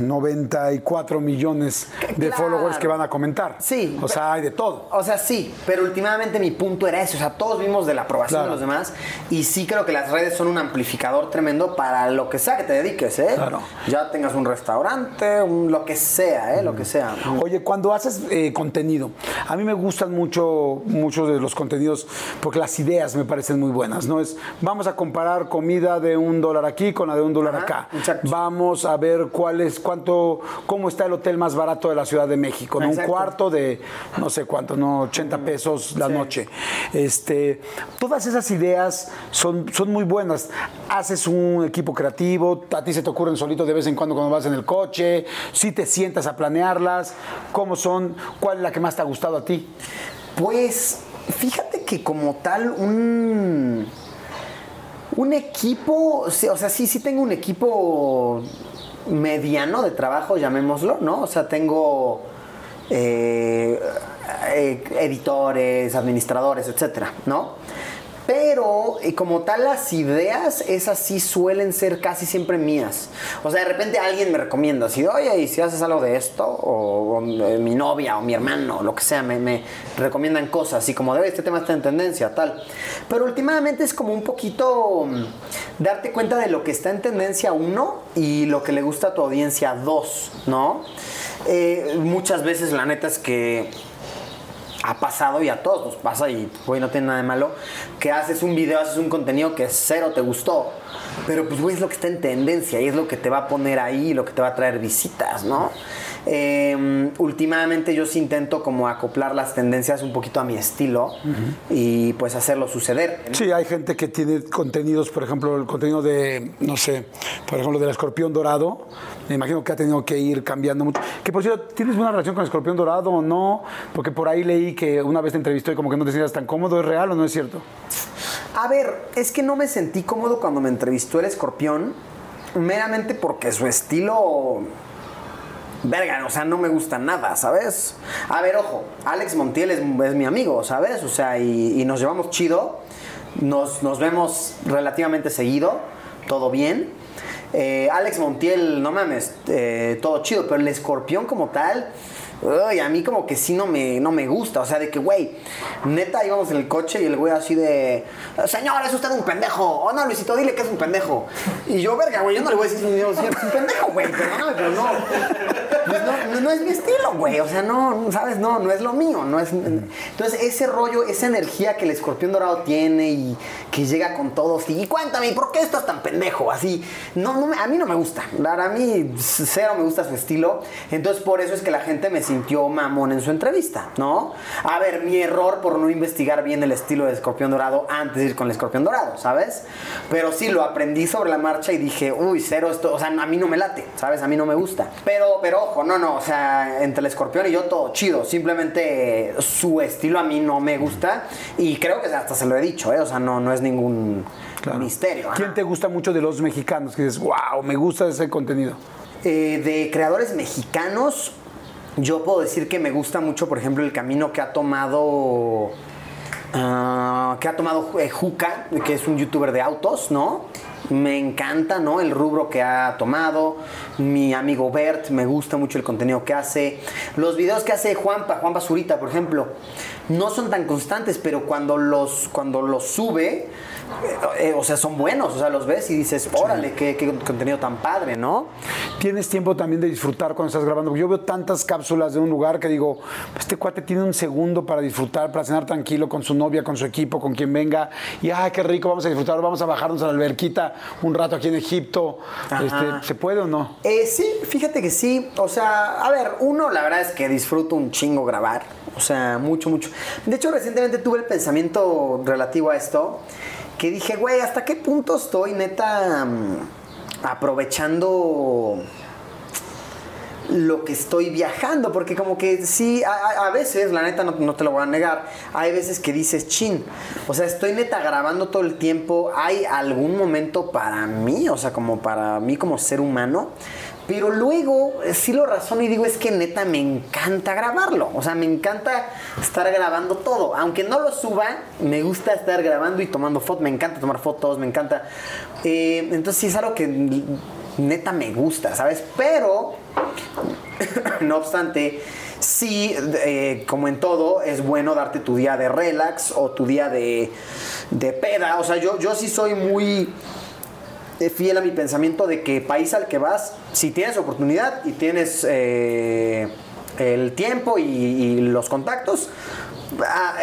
94 millones de Claro. followers que van a comentar. Sí. O sea, hay de todo. O sea, sí, pero últimamente mi punto era eso. O sea, todos vimos de la aprobación Claro. de los demás. Y sí creo que las redes son un amplificador tremendo para lo que sea que te dediques, ¿eh? Claro. Ya tengas un restaurante, un- lo que sea, ¿eh? Lo que sea. Oye, cuando haces eh, contenido, a mí me gustan mucho muchos de los contenidos porque las ideas me parecen muy buenas, ¿no? Es, vamos a comparar comida de un dólar aquí con la de un dólar Ajá, acá. exacto. Vamos a ver cuál es, cuánto, cómo está el hotel más barato de la Ciudad de México, ¿no? Un cuarto de, no sé cuánto, ¿no? 80 pesos la Sí. noche. Este, todas esas ideas son, son muy buenas. Haces un equipo creativo, a ti se te ocurren solito de vez en cuando cuando vas en el coche, si te sientas a planearlas, cómo son, cuál es la que más te ha gustado a ti. Pues fíjate que como tal un un equipo, o sea, sí sí tengo un equipo mediano de trabajo, llamémoslo, ¿no? O sea, tengo eh, eh, editores, administradores, etcétera, ¿no? Pero eh, como tal las ideas, esas sí suelen ser casi siempre mías. O sea, de repente alguien me recomienda, así, oye, ¿y si haces algo de esto? O, o, eh, mi novia o mi hermano, lo que sea, me, recomiendan cosas, así como, de "Oye, este tema está en tendencia, tal. Pero últimamente es como un poquito mm, darte cuenta de lo que está en tendencia, uno, y lo que le gusta a tu audiencia, dos, ¿no? Eh, muchas veces la neta es que ha pasado y a todos nos pasa y güey no tiene nada de malo que haces un video, haces un contenido que cero te gustó, pero pues güey es lo que está en tendencia y es lo que te va a poner ahí, lo que te va a traer visitas, ¿no? Eh, últimamente yo sí intento como acoplar las tendencias un poquito a mi estilo y pues hacerlo suceder. Sí, hay gente que tiene contenidos, por ejemplo, el contenido de, no sé, por ejemplo, del escorpión dorado. Me imagino que ha tenido que ir cambiando mucho. Que por cierto, ¿tienes buena relación con el escorpión dorado o no? Porque por ahí leí que una vez te entrevistó y como que no te sientas tan cómodo. ¿Es real o no es cierto? A ver, es que no me sentí cómodo cuando me entrevistó el escorpión, meramente porque su estilo. Verga, o sea, no me gusta nada, ¿sabes? A ver, ojo, Alex Montiel es, mi amigo, ¿sabes? O sea, y, y nos llevamos chido, nos, nos vemos relativamente seguido, todo bien. Eh, Alex Montiel, no mames, eh, todo chido, pero el escorpión como tal, uy, a mí como que sí no me, no me gusta. O sea, de que, güey, neta íbamos en el coche y el güey así de, señor, es usted un pendejo. Oh, no, Luisito, dile que es un pendejo. Y yo, verga, güey, yo no le voy a decir, señor, es un pendejo, güey, perdóname, pero no. Pues no, no, no es mi estilo, güey. O sea, no, ¿sabes? No, no es lo mío. No es... Entonces, ese rollo, esa energía que el escorpión dorado tiene y que llega con todos. Y cuéntame, ¿por qué estás tan pendejo? Así, no, no a mí no me gusta. A mí cero me gusta su estilo. Entonces, por eso es que la gente me sintió mamón en su entrevista, ¿no? A ver, mi error por no investigar bien el estilo de escorpión dorado antes de ir con el escorpión dorado, ¿sabes? Pero sí, lo aprendí sobre la marcha y dije, uy, cero esto, o sea, a mí no me late, ¿sabes? A mí no me gusta. Pero, pero ojo, no, no, o sea, entre el escorpión y yo todo chido. Simplemente su estilo a mí no me gusta y creo que hasta se lo he dicho, ¿eh? O sea, no, no es ningún misterio. ¿Quién te gusta mucho de los mexicanos? Que dices, wow, me gusta ese contenido. Eh, de creadores mexicanos, yo puedo decir que me gusta mucho, por ejemplo, el camino que ha tomado. ah, que ha tomado eh, Juca, que es un youtuber de autos, ¿no? Me encanta, ¿no? El rubro que ha tomado. Mi amigo Bert, me gusta mucho el contenido que hace. Los videos que hace Juanpa, Juanpa Zurita, por ejemplo, no son tan constantes, pero cuando los, cuando los sube, eh, o sea, son buenos. O sea, los ves y dices, órale, qué, qué contenido tan padre, ¿no? Tienes tiempo también de disfrutar cuando estás grabando. Yo veo tantas cápsulas de un lugar que digo, este cuate tiene un segundo para disfrutar, para cenar tranquilo con su novia, con su equipo, con quien venga. Y ay, qué rico, vamos a disfrutar, vamos a bajarnos a la alberquita un rato aquí en Egipto. Este, ¿Se puede o no? Eh, sí, fíjate que sí. O sea, a ver, uno la verdad es que disfruto un chingo grabar. O sea, mucho, mucho. De hecho, recientemente tuve el pensamiento relativo a esto. Que dije, güey, ¿hasta qué punto estoy neta mm, aprovechando lo que estoy viajando, porque como que sí, a, veces, la neta no, te lo voy a negar, hay veces que dices, chin, o sea, estoy neta grabando todo el tiempo, hay algún momento para mí, o sea, como para mí como ser humano, pero luego eh, sí lo razono y digo, es que neta me encanta grabarlo. O sea, me encanta estar grabando todo. Aunque no lo suba, me gusta estar grabando y tomando fotos. Me encanta tomar fotos, me encanta. Eh, entonces sí es algo que neta me gusta, ¿sabes? Pero, no obstante, sí, eh, como en todo, es bueno darte tu día de relax o tu día de, de peda. O sea, yo, yo sí soy muy fiel a mi pensamiento de que país al que vas, si tienes oportunidad y tienes eh, el tiempo y, los contactos, ah,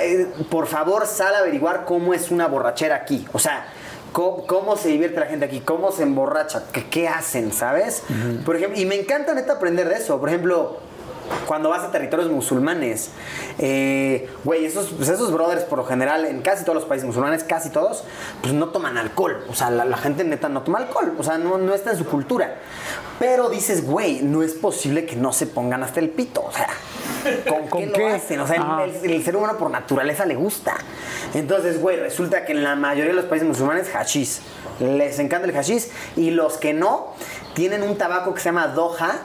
por favor sal a averiguar cómo es una borrachera aquí. O sea, cómo, se divierte la gente aquí, cómo se emborracha, qué, hacen, ¿sabes? Por ejemplo, y me encanta neta aprender de eso. Por ejemplo, cuando vas a territorios musulmanes, eh, güey, esos, pues esos brothers por lo general, en casi todos los países musulmanes, casi todos, pues no toman alcohol. O sea, la, gente neta no toma alcohol. O sea, no, no está en su cultura. Pero dices, güey, no es posible que no se pongan hasta el pito. O sea, ¿con, qué, lo hacen? O sea, el, ser humano por naturaleza le gusta. Entonces, güey, resulta que en la mayoría de los países musulmanes, hashish. Les encanta el hashish. Y los que no, tienen un tabaco que se llama Doha,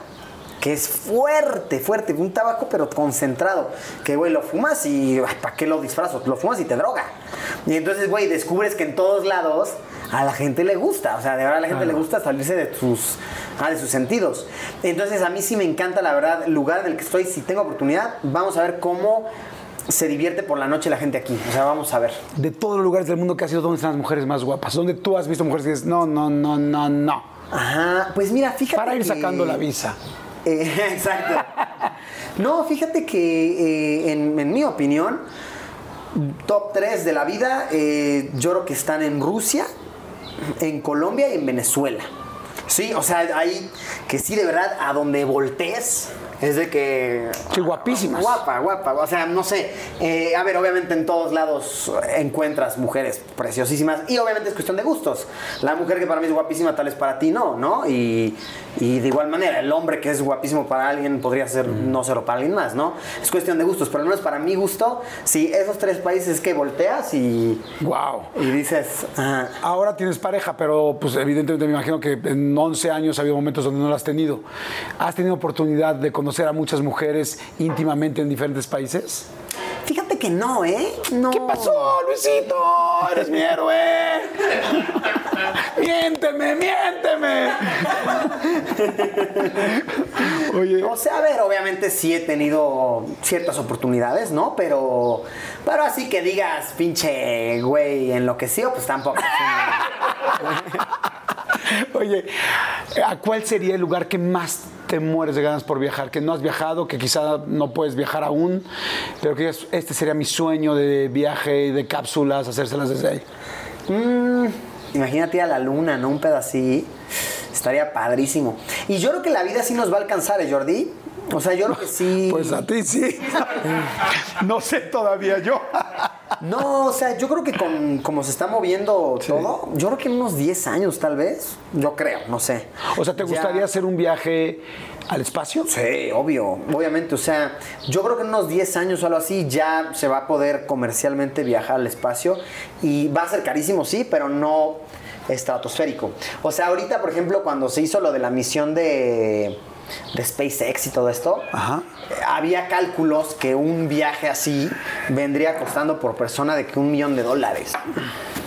que es fuerte, fuerte, un tabaco pero concentrado, que güey lo fumas y ¿para qué lo disfrazo? Lo fumas y te droga. Y entonces, güey, descubres que en todos lados a la gente le gusta, o sea, de verdad a la gente le gusta salirse de sus, ah, de sus sentidos. Entonces, a mí sí me encanta, la verdad, el lugar en el que estoy, si tengo oportunidad, vamos a ver cómo se divierte por la noche la gente aquí. O sea, vamos a ver. De todos los lugares del mundo que has ido, ¿dónde están las mujeres más guapas? ¿Dónde tú has visto mujeres que dices, no, no, no, no, no? Ajá, pues mira, fíjate. Para ir sacando la visa. Eh, exacto. No, fíjate que eh, en, mi opinión, top 3 de la vida, eh, yo creo que están en Rusia, en Colombia y en Venezuela. Sí, o sea, hay que sí, de verdad, a donde voltees, es de que... Sí, guapísimas. Guapa, guapa. O sea, no sé. Eh, a ver, obviamente en todos lados encuentras mujeres preciosísimas y obviamente es cuestión de gustos. La mujer que para mí es guapísima tal vez para ti no, ¿no? Y, de igual manera, el hombre que es guapísimo para alguien podría ser no serlo para alguien más, ¿no? Es cuestión de gustos, pero al menos para mi gusto, si esos tres países que volteas y... ¡Wow! Y dices... Ahora tienes pareja, pero pues evidentemente me imagino que en 11 años ha habido momentos donde no lo has tenido. ¿Has tenido oportunidad de conocer conocer a muchas mujeres íntimamente en diferentes países? Fíjate que no, ¿eh? No. ¿Qué pasó, Luisito? Eres mi héroe. miénteme, miénteme. Oye. O sea, a ver, obviamente sí he tenido ciertas oportunidades, ¿no? Pero, pero así que digas, pinche güey, enloqueció, pues tampoco. Oye, ¿a cuál sería el lugar que más te mueres de ganas por viajar? Que no has viajado, que quizá no puedes viajar aún, pero que este sería mi sueño de viaje, de cápsulas, hacérselas desde ahí. Mm, imagínate a la luna, ¿no? Un pedacito. Estaría padrísimo. Y yo creo que la vida sí nos va a alcanzar, ¿eh, Jordi? O sea, yo creo que sí. Pues a ti sí. no sé todavía yo. No, o sea, yo creo que con como se está moviendo todo, yo creo que en unos 10 años tal vez, yo creo, no sé. O sea, ¿te gustaría hacer un viaje al espacio? Sí, obvio, obviamente. O sea, yo creo que en unos 10 años o algo así ya se va a poder comercialmente viajar al espacio y va a ser carísimo, sí, pero no estratosférico. O sea, ahorita, por ejemplo, cuando se hizo lo de la misión de de SpaceX y todo esto, había cálculos que un viaje así vendría costando por persona de que un millón de dólares.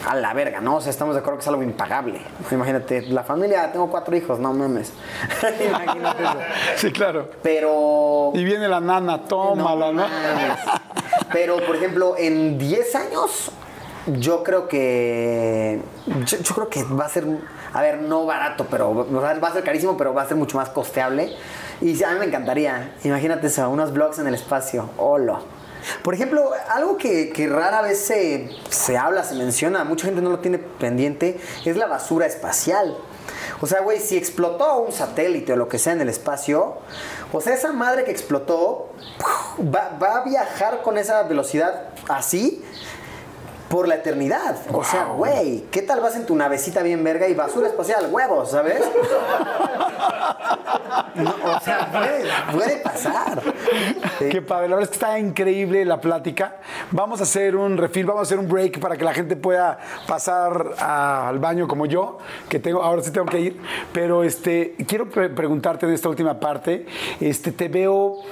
A la verga, ¿no? O sea, estamos de acuerdo que es algo impagable. Imagínate, la familia, tengo cuatro hijos, no mames. Imagínate eso. Sí, claro. Pero. Y viene la nana, tómala, ¿no? Pero, por ejemplo, en 10 años, yo creo que. yo creo que va a ser a ver, no barato, pero va a ser carísimo, pero va a ser mucho más costeable. Y a mí me encantaría, imagínate eso, unos blogs en el espacio, hola. Por ejemplo, algo que, rara vez se, se, habla, se menciona, mucha gente no lo tiene pendiente, es la basura espacial. O sea, güey, si explotó un satélite o lo que sea en el espacio, o sea, esa madre que explotó va, va a viajar con esa velocidad así por la eternidad. O sea, güey, ¿qué tal vas en tu navecita bien verga y basura espacial, huevos, ¿sabes? o sea, puede, pasar. Qué padre, la verdad es que está increíble la plática. Vamos a hacer un refil, vamos a hacer un break para que la gente pueda pasar al baño como yo, que tengo, ahora sí tengo que ir. Pero este, quiero preguntarte en esta última parte, este, te veo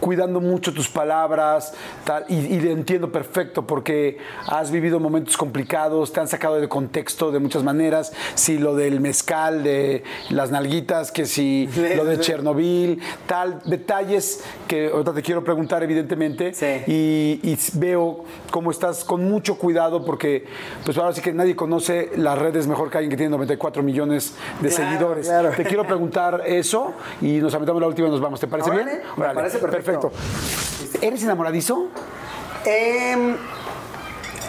cuidando mucho tus palabras, tal, y, y le entiendo perfecto porque has vivido momentos complicados, te han sacado de contexto de muchas maneras, si lo del mezcal, de las nalguitas, que si lo de Chernobyl, tal, detalles que ahorita te quiero preguntar evidentemente, y, veo cómo estás con mucho cuidado porque pues ahora sí que nadie conoce las redes mejor que alguien que tiene 94 millones de seguidores. Te quiero preguntar eso y nos aventamos la última y nos vamos. ¿Te parece bien? Me parece perfecto. Perfecto. ¿Eres enamoradizo? Em,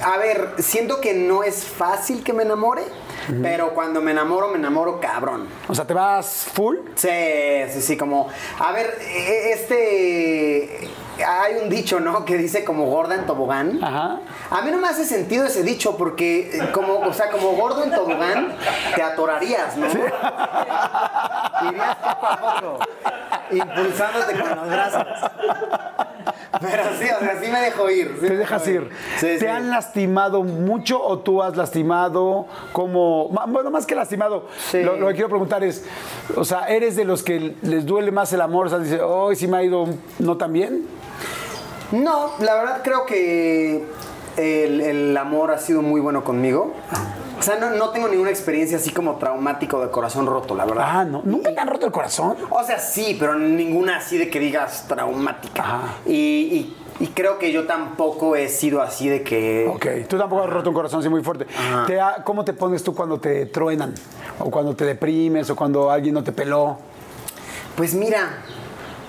a ver, siento que no es fácil que me enamore. Pero cuando me enamoro, me enamoro cabrón. O sea, ¿te vas full? Sí, sí, sí, como... A ver, e, este... Hay un dicho, ¿no? Que dice como gorda en tobogán. Ajá. A mí no me hace sentido ese dicho porque, eh, como, o sea, como gordo en tobogán, te atorarías, ¿no? Irías poco a poco, impulsándote con los brazos. Pero sí, o sea, sí me dejo ir. Te dejas ir. ¿Te han lastimado mucho o tú has lastimado como... Bueno, más que lastimado, lo, que quiero preguntar es, o sea, ¿eres de los que les duele más el amor? O sea, dice, hoy sí me ha ido no tan bien. No, la verdad creo que el, amor ha sido muy bueno conmigo. O sea, no, tengo ninguna experiencia así como traumático de corazón roto, la verdad. Ah, no. ¿Nunca te han roto el corazón? O sea, sí, pero ninguna así de que digas traumática. Y, creo que yo tampoco he sido así de que. Ok, tú tampoco has roto un corazón así muy fuerte. ¿Cómo te pones tú cuando te truenan? ¿O cuando te deprimes? ¿O cuando alguien no te peló? Pues mira,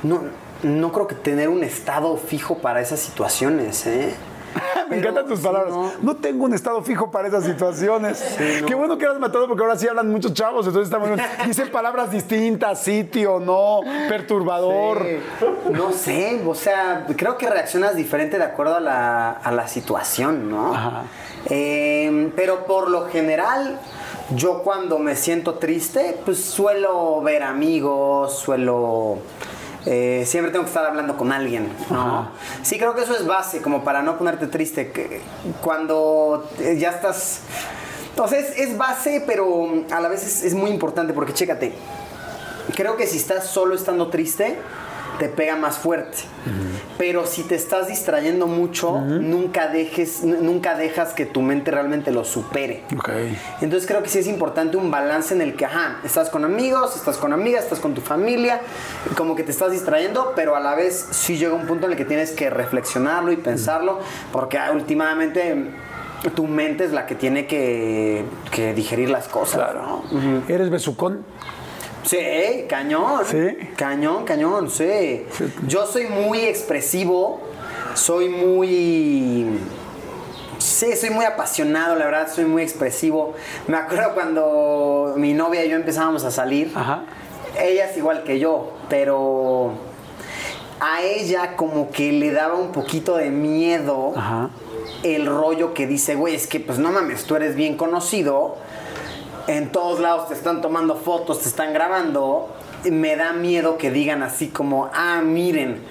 no, no creo que tener un estado fijo para esas situaciones, ¿eh? Me encantan tus palabras. No. tengo un estado fijo para esas situaciones. Qué bueno que has matado porque ahora sí hablan muchos chavos, entonces está muy Dicen palabras distintas, sitio, no, perturbador. No sé, o sea, creo que reaccionas diferente de acuerdo a la, situación, ¿no? Em, pero por lo general, yo cuando me siento triste, pues suelo ver amigos, suelo eh, siempre tengo que estar hablando con alguien. ¿no? Sí, creo que eso es base, como para no ponerte triste. Que cuando ya estás. Entonces es, base, pero a la vez es, muy importante porque chécate. Creo que si estás solo estando triste, te pega más fuerte. Pero si te estás distrayendo mucho, nunca dejes, nunca dejas que tu mente realmente lo supere. Entonces creo que sí es importante un balance en el que, ajá, estás con amigos, estás con amigas, estás con tu familia, como que te estás distrayendo, pero a la vez sí llega un punto en el que tienes que reflexionarlo y pensarlo, porque últimamente tu mente es la que tiene que, digerir las cosas. ¿Eres besucón? Sí, cañón. Sí. Cañón, cañón, sí. Yo soy muy expresivo, soy muy... Sí, soy muy apasionado, la verdad, soy muy expresivo. Me acuerdo cuando mi novia y yo empezábamos a salir. Ajá. Ella es igual que yo, pero a ella como que le daba un poquito de miedo el rollo que dice, güey, es que pues no mames, tú eres bien conocido en todos lados te están tomando fotos, te están grabando, me da miedo que digan así como, ah, miren,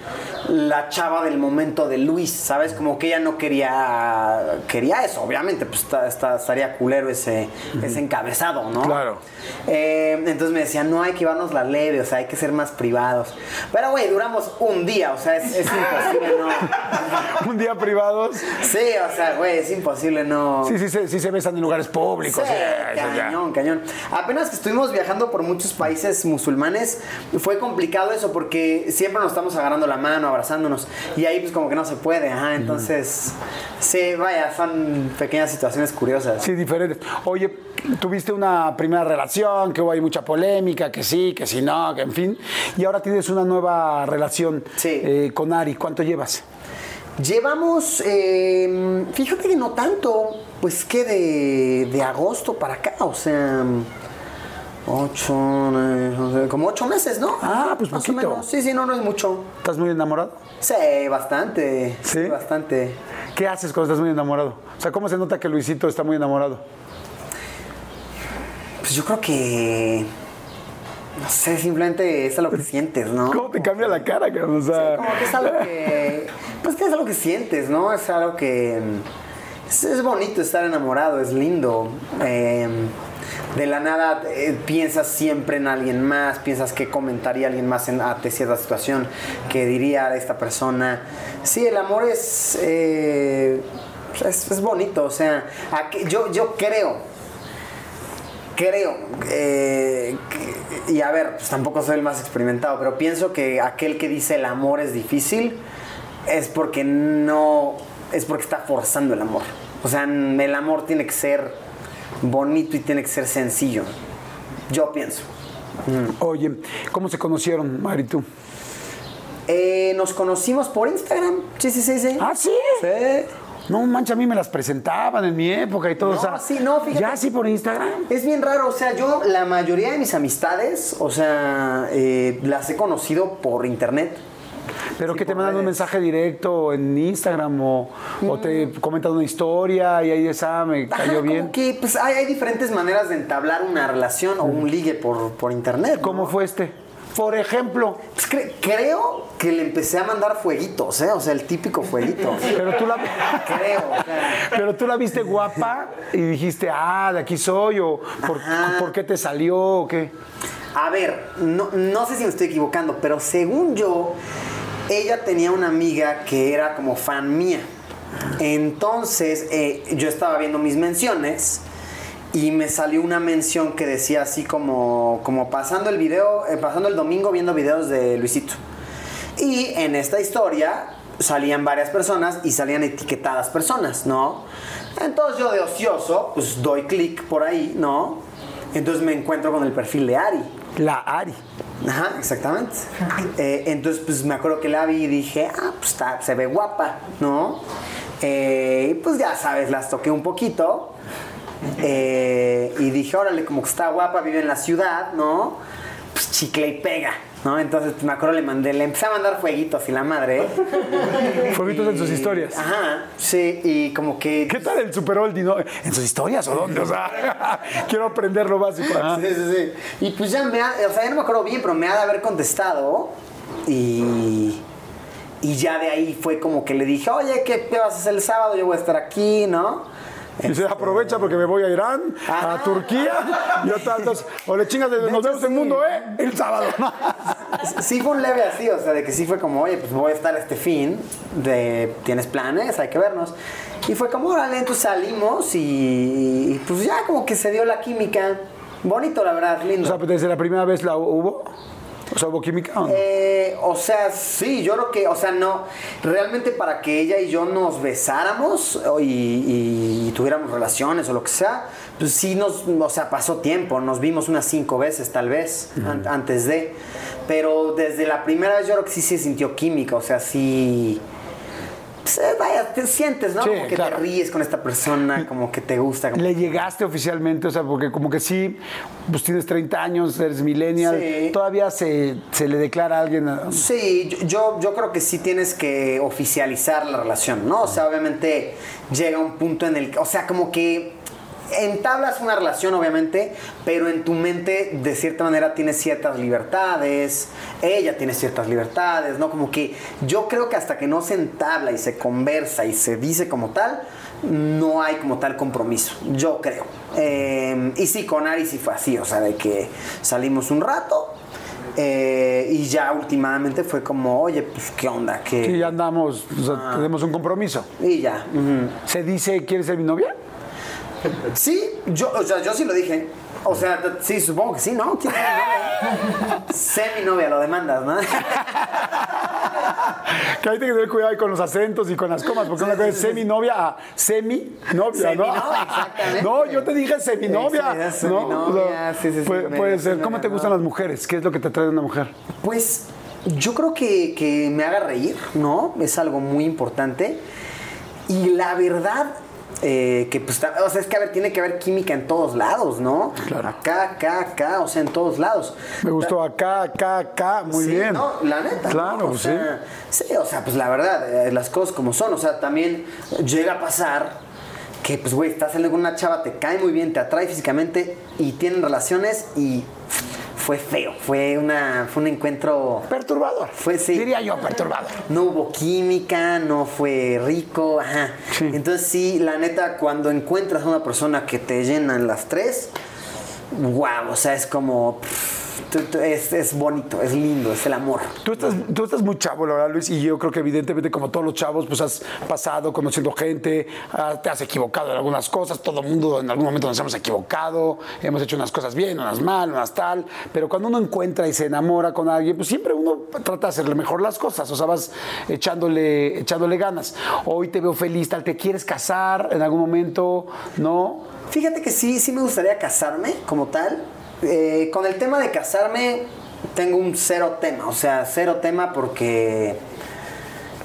la chava del momento de Luis, ¿sabes? Como que ella no quería quería eso, obviamente, pues estaría culero ese, ese encabezado, ¿no? Claro. Eh, entonces me decía, no hay que llevarnos la leve, o sea, hay que ser más privados. Pero, güey, duramos un día, o sea, es, imposible no. ¿Un día privados? Sí, o sea, güey, es imposible no. Sí, sí, sí, sí se besan en lugares públicos. Sí, cañón, cañón. Apenas que estuvimos viajando por muchos países musulmanes, fue complicado eso porque siempre nos estamos agarrando la mano, abrazándonos. Y ahí, pues, como que no se puede, ajá. Entonces, sí, vaya, son pequeñas situaciones curiosas. Sí, diferentes. Oye, tuviste una primera relación, que hubo ahí mucha polémica, que sí, que sí, no, que en fin. Y ahora tienes una nueva relación eh, con Ari. ¿Cuánto llevas? Llevamos, em, fíjate que no tanto, pues que de, agosto para acá, o sea, ocho, como ocho meses, ¿no? Ah, pues poquito. Sí, sí, no, no es mucho. ¿Estás muy enamorado? Sí, bastante. Sí. Bastante. ¿Qué haces cuando estás muy enamorado? O sea, ¿cómo se nota que Luisito está muy enamorado? Pues yo creo que. No sé, simplemente es algo que sientes, ¿no? ¿Cómo te cambia la cara, cabrón? O sea, Como que es algo que. Pues que es algo que sientes, ¿no? Es algo que. Es, es bonito estar enamorado, es lindo. Eh, de la nada eh, piensas siempre en alguien más, piensas qué comentaría alguien más en, ante cierta situación, que diría esta persona. Sí, el amor es. eh, es, bonito, o sea, yo, yo creo creo, eh, y a ver, pues tampoco soy el más experimentado, pero pienso que aquel que dice el amor es difícil es porque no, es porque está forzando el amor. O sea, el amor tiene que ser bonito y tiene que ser sencillo. Yo pienso. oye, ¿cómo se conocieron, Mari, tú? Eh, nos conocimos por Instagram. Sí, sí, sí, sí. ¿Ah, sí? Sí. No, mancha, a mí me las presentaban en mi época y todo. No, o sea, sí, no, fíjate. ¿Ya sí por Instagram? Es bien raro, o sea, yo la mayoría de mis amistades, o sea, eh, las he conocido por internet. ¿Pero Sí, que te mandan un mensaje directo en Instagram o, o te comentan una historia y ahí esa me Ajá, cayó como bien? que pues hay, hay diferentes maneras de entablar una relación o un ligue por, por internet. ¿no? ¿Cómo fue este? Por ejemplo, Pues cre- creo que le empecé a mandar fueguitos, ¿eh? O sea, el típico fueguito. pero tú la, creo, o sea. pero tú la viste guapa y dijiste, ah, de aquí soy o por. ¿por qué te salió o qué? A ver, no, no sé si me estoy equivocando, pero según yo, ella tenía una amiga que era como fan mía. Entonces, eh, yo estaba viendo mis menciones y me salió una mención que decía así como, como pasando el video, eh, pasando el domingo viendo videos de Luisito. Y en esta historia salían varias personas y salían etiquetadas personas, ¿no? Entonces yo de ocioso, pues doy clic por ahí, ¿no? Entonces me encuentro con el perfil de Ari. La Ari. Ajá, exactamente. Eh, entonces, pues me acuerdo que la vi y dije, ah, pues está, se ve guapa, ¿no? Eh, y pues ya sabes, las toqué un poquito. eh, y dije, órale, como que está guapa, vive en la ciudad, ¿no? Pues chicle y pega, ¿no? Entonces, me acuerdo, le mandé, le empecé a mandar fueguitos y la madre. Fueguitos en sus Y- historias. Ajá, sí, y como que. ¿Qué tal el Super Oldie? no? ¿En sus historias o dónde? O sea, quiero aprender lo básico. ajá. Sí, sí, sí. Y pues ya me ha, o sea, ya no me acuerdo bien, pero me ha de haber contestado y, y ya de ahí fue como que le dije, oye, ¿qué, qué vas a hacer el sábado? Yo voy a estar aquí, ¿no? Y se aprovecha porque me voy a Irán, a Ajá. Turquía y otras dos. O le chingas de, nos hecho, vemos sí. mundo, ¿eh? El sábado. Sí fue un leve así, o sea, de que sí fue como, oye, pues voy a estar este fin, de, ¿tienes planes? Hay que vernos. Y fue como, órale, entonces salimos y, y, pues ya como que se dio la química. Bonito, la verdad, lindo. O sea, pues, desde la primera vez la hubo. O sea, hubo química. ¿o no? Eh, o sea, sí, yo creo que, o sea, no, realmente para que ella y yo nos besáramos y, y- y tuviéramos relaciones o lo que sea, pues sí nos, o sea, pasó tiempo, nos vimos unas cinco veces tal vez an- antes de, pero desde la primera vez yo creo que sí se sintió química, o sea, sí, pues, eh, vaya, te sientes, ¿no? Sí, como que claro. te ríes con esta persona, como que te gusta. como- ¿Le llegaste oficialmente? O sea, porque como que sí, pues tienes 30 años, eres millennial, Sí. todavía se, se le declara a alguien. a- Sí, yo, yo creo que sí tienes que oficializar la relación, ¿no? O sea, obviamente llega un punto en el que, o sea, como que entablas una relación, obviamente, pero en tu mente, de cierta manera, tienes ciertas libertades, ella tiene ciertas libertades, ¿no? Como que yo creo que hasta que no se entabla y se conversa y se dice como tal, no hay como tal compromiso, yo creo. Eh, y sí, con Ari sí fue así, o sea, de que salimos un rato, eh, y ya últimamente fue como, oye, pues qué onda, que Sí, ya andamos, o sea, Ah. tenemos un compromiso. y ya. ¿Se dice, ¿quieres ser mi novia? Sí, yo, o sea, yo sí lo dije. O sea, sí, supongo que sí, ¿no? ¿Quién es sé mi novia, lo demandas, ¿no? Que hay que tener cuidado con los acentos y con las comas, porque una cosa es semi-novia a semi-novia, ¿no? Exactamente. No, yo te dije semi-novia. Sí, ¿no? seminovia, sí, sí, sí, puede, puede sí, ser. ¿Cómo te gustan las mujeres? ¿Qué es lo que te atrae de una mujer? Pues yo creo que, que me haga reír, ¿no? Es algo muy importante. Y la verdad eh, que pues, o sea, es que a ver, tiene que haber química en todos lados, ¿no? Claro. Acá, acá, acá, o sea, en todos lados. Me gustó acá, acá, acá, muy Sí, bien. No, la neta. Claro, ¿no? O sí. sea, sí. o sea, pues la verdad, eh, las cosas como son. O sea, también llega a pasar que, pues, güey, estás saliendo con una chava, te cae muy bien, te atrae físicamente y tienen relaciones y fue feo. Fue, una, fue un encuentro. Perturbador. Fue, sí. Diría yo, perturbador. No hubo química, no fue rico, ajá. Sí. Entonces sí, la neta, cuando encuentras a una persona que te llenan las tres, wow, o sea, es como, pff, es, es bonito, es lindo, es el amor. Tú estás, tú estás muy chavo, la verdad, Luis, y yo creo que evidentemente como todos los chavos, pues has pasado conociendo gente, ah, te has equivocado en algunas cosas, todo el mundo en algún momento nos hemos equivocado, hemos hecho unas cosas bien, unas mal, unas tal, pero cuando uno encuentra y se enamora con alguien, pues siempre uno trata de hacerle mejor las cosas, o sea, vas echándole, echándole ganas. Hoy te veo feliz, tal, ¿te quieres casar en algún momento? ¿No? Fíjate que sí, sí me gustaría casarme como tal. Eh, con el tema de casarme tengo un cero tema, o sea, cero tema porque,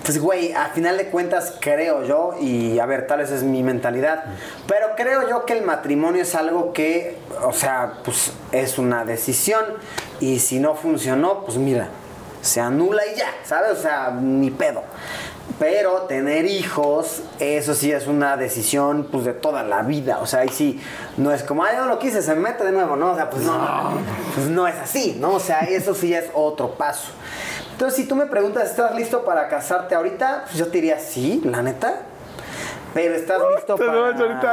pues güey, a final de cuentas creo yo, y a ver, tal vez es mi mentalidad, pero creo yo que el matrimonio es algo que, o sea, pues es una decisión y si no funcionó, pues mira, se anula y ya, ¿sabes? O sea, ni pedo. Pero tener hijos, eso sí es una decisión pues de toda la vida. O sea, ahí sí, no es como, ay, no lo quise, se me mete de nuevo, ¿no? O sea, pues no, pues no es así, ¿no? O sea, eso sí es otro paso. Entonces, si tú me preguntas, ¿estás listo para casarte ahorita? Pues yo te diría, sí, la neta. Pero estás listo para...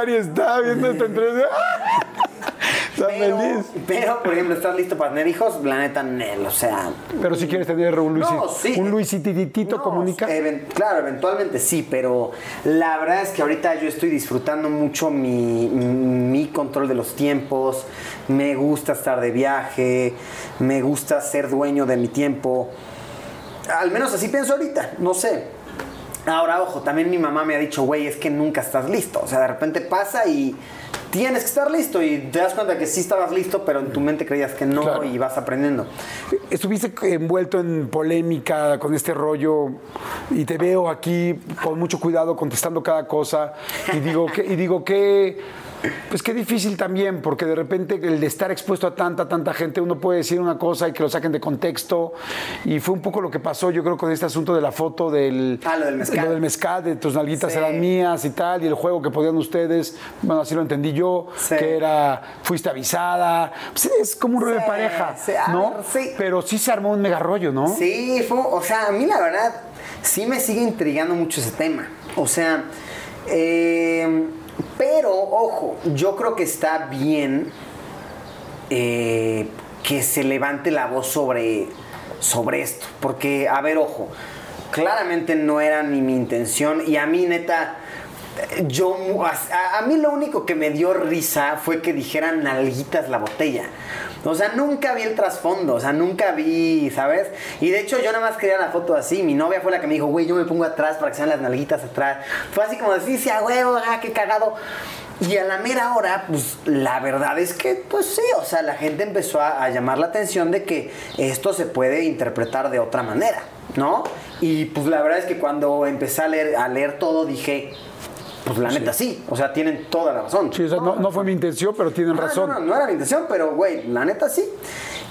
está viendo esta entrevista. Pero, feliz. pero, por ejemplo, ¿estás listo para tener hijos? La neta, Nel, o sea... Pero si quieres tener un Luis, No, sí. un Luisititito No, comunica. even- claro, eventualmente sí, pero la verdad es que ahorita yo estoy disfrutando mucho mi, mi control de los tiempos, me gusta estar de viaje, me gusta ser dueño de mi tiempo. Al menos así pienso ahorita, no sé. Ahora, ojo, también mi mamá me ha dicho, güey, es que nunca estás listo. O sea, de repente pasa y tienes que estar listo y te das cuenta que sí estabas listo, pero en tu mente creías que no Claro. y vas aprendiendo. Estuviste envuelto en polémica con este rollo y te veo aquí con mucho cuidado contestando cada cosa y digo que y digo que pues qué difícil también porque de repente el de estar expuesto a tanta tanta gente uno puede decir una cosa y que lo saquen de contexto y fue un poco lo que pasó yo creo con este asunto de la foto del Ah, lo del mezcal. lo del mezcal de tus nalguitas Sí. eran mías y tal y el juego que podían ustedes bueno así lo entendí yo Sí. que era fuiste avisada pues es como un rollo de Sí, pareja sí, a ¿no? ver, sí. Pero sí se armó un mega rollo, ¿no? Sí, fue, o sea, a mí la verdad sí me sigue intrigando mucho ese tema. O sea, eh, pero ojo, yo creo que está bien eh, que se levante la voz sobre, sobre esto. Porque, a ver, ojo, claramente no era ni mi intención y a mí neta... Yo, a, mí lo único que me dio risa fue que dijeran nalguitas la botella. O sea, nunca vi el trasfondo, o sea, nunca vi, ¿sabes? Y de hecho yo nada más quería la foto así. Mi novia fue la que me dijo, güey, yo me pongo atrás para que sean las nalguitas atrás. Fue así como decir, sí, a huevo, ah, qué cagado. Y a la mera hora, pues la verdad es que, pues sí, o sea, la gente empezó a, llamar la atención de que esto se puede interpretar de otra manera, ¿no? Y pues la verdad es que cuando empecé a leer todo dije, pues la neta sí, o sea, tienen toda la razón. Sí, o sea, no, no fue mi intención, pero tienen Ah, razón. No, no, no era mi intención, pero güey, la neta sí.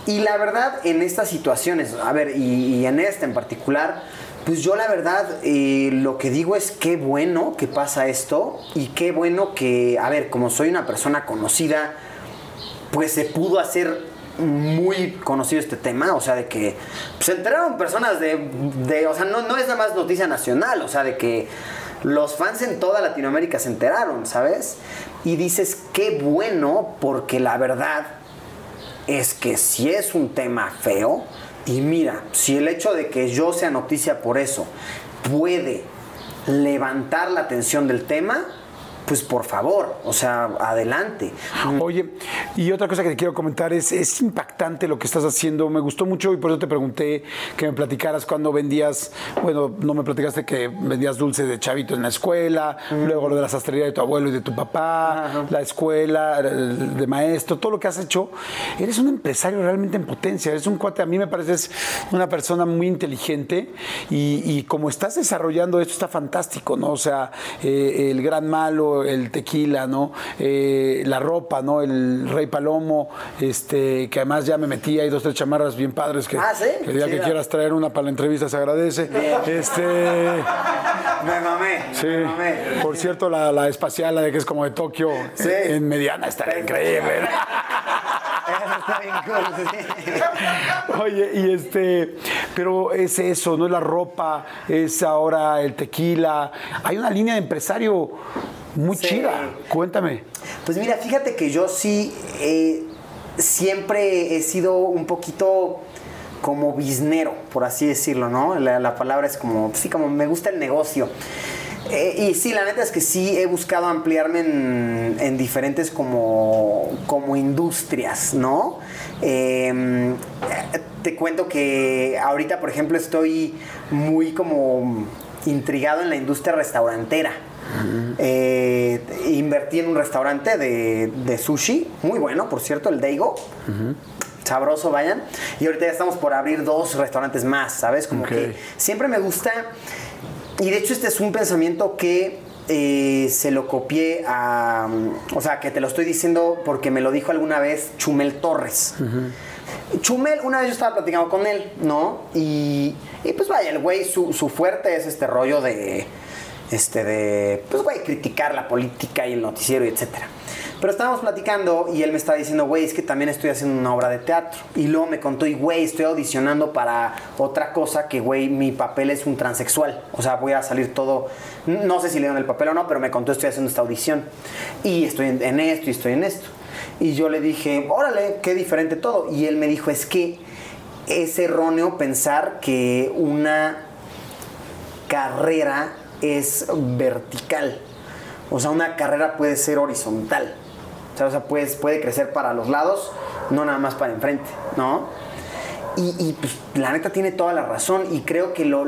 Y la verdad, en estas situaciones, a ver, y, y en esta en particular, pues yo la verdad eh, lo que digo es qué bueno que pasa esto y qué bueno que, a ver, como soy una persona conocida, pues se pudo hacer muy conocido este tema, o sea, de que pues, se enteraron personas de, de- o sea, no, no es nada más noticia nacional, o sea, de que los fans en toda Latinoamérica se enteraron, ¿sabes? Y dices, qué bueno, porque la verdad es que si es un tema feo, y mira, si el hecho de que yo sea noticia por eso puede levantar la atención del tema, pues por favor, o sea, adelante. Oye, y otra cosa que te quiero comentar es, es impactante lo que estás haciendo. Me gustó mucho y por eso te pregunté que me platicaras cuando vendías, bueno, no me platicaste que vendías dulce de chavito en la escuela, luego lo de la sastrería de tu abuelo y de tu papá, la escuela el de maestro, todo lo que has hecho. Eres un empresario realmente en potencia, eres un cuate, a mí me pareces una persona muy inteligente y, y como estás desarrollando esto está fantástico, ¿no? O sea, eh, el gran malo, ejemplo, el tequila, ¿no? Eh, la ropa, ¿no? El Rey Palomo, este, que además ya me metí, hay dos, tres chamarras bien padres que, Ah, ¿sí? que el día que quieras traer una para la entrevista se agradece. Este, Me mamé. sí. Me mamé. Por cierto, la, la espacial, la de que es como de Tokio, Sí. en mediana, increíble. Bien cool. sí. Oye, y este, pero es eso, no es la ropa, es ahora el tequila. Hay una línea de empresario muy Sí. chida. Cuéntame. Pues mira, fíjate que yo sí eh, siempre he sido un poquito como biznero, por así decirlo, ¿no? La, la palabra es como, sí, como me gusta el negocio. Eh, y sí, la neta es que sí he buscado ampliarme en, en diferentes como, como industrias, ¿no? Eh, te cuento que ahorita, por ejemplo, estoy muy como intrigado en la industria restaurantera. Eh, invertí en un restaurante de, de sushi, muy bueno, por cierto, el Daigo. Sabroso, vayan. Y ahorita ya estamos por abrir dos restaurantes más, ¿sabes? Como que siempre me gusta. Y de hecho, este es un pensamiento que eh, se lo copié a. O sea, que te lo estoy diciendo porque me lo dijo alguna vez Chumel Torres. Chumel, una vez yo estaba platicando con él, ¿no? Y, y pues vaya, el güey, su, su fuerte es este rollo de, este, de, pues güey, criticar la política y el noticiero y etcétera. Pero estábamos platicando y él me estaba diciendo, güey, es que también estoy haciendo una obra de teatro. Y luego me contó, y güey, estoy audicionando para otra cosa que, güey, mi papel es un transexual. O sea, voy a salir todo, no sé si le dan el papel o no, pero me contó, estoy haciendo esta audición. Y estoy en, en esto y estoy en esto. Y yo le dije, órale, qué diferente todo. Y él me dijo, es que es erróneo pensar que una carrera es vertical. O sea, una carrera puede ser horizontal. O sea, o sea, puedes- puede crecer para los lados, no nada más para enfrente, ¿no? Y, y, pues, la neta tiene toda la razón y creo que lo,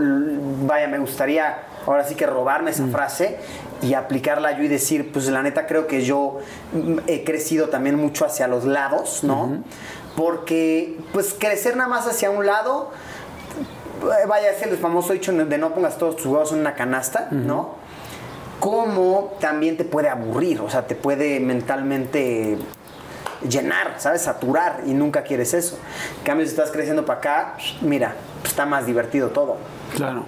vaya, me gustaría ahora sí que robarme esa frase y aplicarla yo y decir, pues la neta creo que yo mm, he crecido también mucho hacia los lados, ¿no? Porque pues crecer nada más hacia un lado, vaya, es el famoso dicho de no pongas todos tus huevos en una canasta, ¿no? Como también te puede aburrir, o sea, te puede mentalmente llenar, ¿sabes? Saturar y nunca quieres eso. En cambio, si estás creciendo para acá, mira, pues, está más divertido todo. Claro.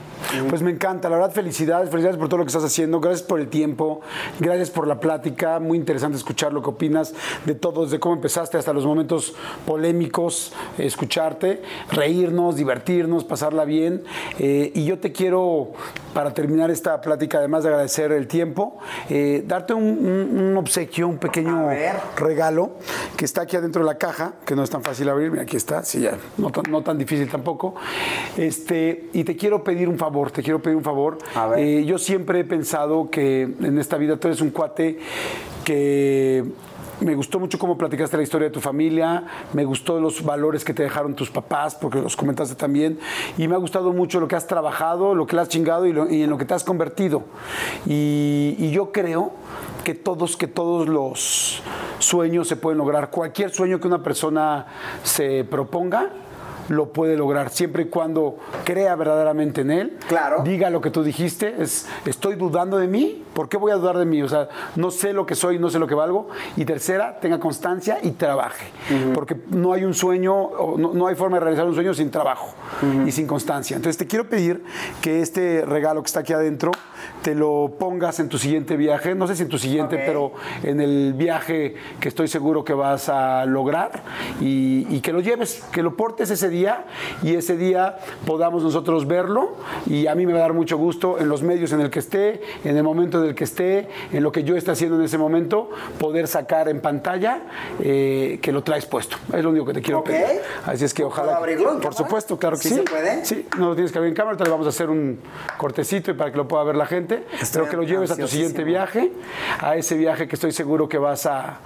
Pues me encanta, la verdad, felicidades, felicidades por todo lo que estás haciendo, gracias por el tiempo, gracias por la plática, muy interesante escuchar lo que opinas de todo, desde cómo empezaste hasta los momentos polémicos, escucharte, reírnos, divertirnos, pasarla bien. Eh, y yo te quiero, para terminar esta plática, además de agradecer el tiempo, eh, darte un, un- un obsequio, un pequeño regalo que está aquí adentro de la caja, que no es tan fácil abrir, mira, aquí está, sí, ya, no no tan difícil tampoco. Este, y te quiero pedir un favor, te quiero pedir un favor. A ver. Eh, yo siempre he pensado que en esta vida tú eres un cuate que me gustó mucho cómo platicaste la historia de tu familia, me gustó los valores que te dejaron tus papás, porque los comentaste también, y me ha gustado mucho lo que has trabajado, lo que le has chingado y, lo- y en lo que te has convertido. Y, y yo creo que todos, que todos los sueños se pueden lograr. Cualquier sueño que una persona se proponga, lo puede lograr, siempre y cuando crea verdaderamente en él. Claro. Diga lo que tú dijiste, es estoy dudando de mí, ¿por qué voy a dudar de mí? O sea, no sé lo que soy, no sé lo que valgo. Y tercera, tenga constancia y trabaje, porque no hay un sueño, no, no hay forma de realizar un sueño sin trabajo y sin constancia. Entonces te quiero pedir que este regalo que está aquí adentro te lo pongas en tu siguiente viaje, no sé si en tu siguiente, Ok. pero en el viaje que estoy seguro que vas a lograr y, y que lo lleves, que lo portes ese día y ese día podamos nosotros verlo y a mí me va a dar mucho gusto en los medios en el que esté, en el momento en el que esté, en lo que yo esté haciendo en ese momento, poder sacar en pantalla eh, que lo traes puesto. Es lo único que te quiero Ok. pedir. Así es que ojalá... ¿Puedo abrirlo Por cámara? supuesto, claro que ¿Sí sí. se puede? Sí, no lo tienes que abrir en cámara, ahorita le vamos a hacer un cortecito y para que lo pueda ver la gente. Estoy Espero que lo lleves a tu siguiente viaje, a ese viaje que estoy seguro que vas a,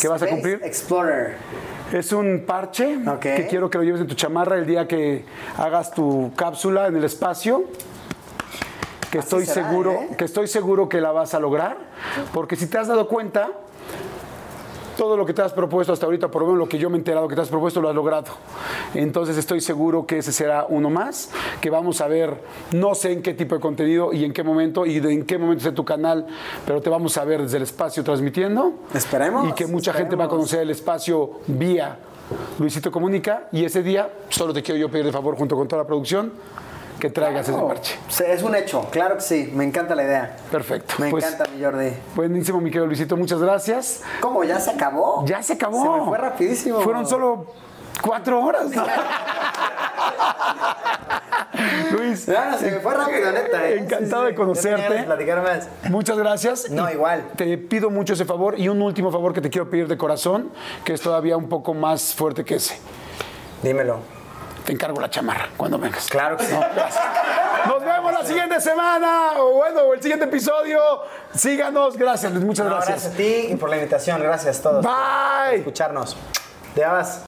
que vas a Space cumplir. Explorer. Es un parche que quiero que lo lleves en tu chamarra el día que hagas tu cápsula en el espacio. Que Así estoy será, seguro, ¿eh? que estoy seguro que la vas a lograr, porque si te has dado cuenta, todo lo que te has propuesto hasta ahorita, por lo menos lo que yo me he enterado que te has propuesto, lo has logrado. Entonces estoy seguro que ese será uno más, que vamos a ver, no sé en qué tipo de contenido y en qué momento y de en qué momento esté tu canal, pero te vamos a ver desde el espacio transmitiendo. Esperemos. Y que mucha gente va a conocer el espacio vía Luisito Comunica y ese día solo te quiero yo pedir de favor junto con toda la producción que traigas ese parche. Sí, Es un hecho, claro que sí. Me encanta la idea. Perfecto. Me Pues, encanta, mi Jordi. Buenísimo, mi querido Luisito, muchas gracias. ¿Cómo? ¿Ya se acabó? Ya se acabó. Se me fue rapidísimo. Fueron solo cuatro horas. Luis, Claro, se me fue rápido, neta. ¿eh? Encantado de conocerte. de platicar más. Muchas gracias. No, Y igual. Te pido mucho ese favor y un último favor que te quiero pedir de corazón, que es todavía un poco más fuerte que ese. Dímelo te encargo la chamarra cuando vengas. Claro que sí. Nos vemos la siguiente semana o bueno, el siguiente episodio. Síganos. Gracias, Muchas gracias. Gracias a ti y por la invitación. Gracias a todos. Bye. Por escucharnos. Te vas.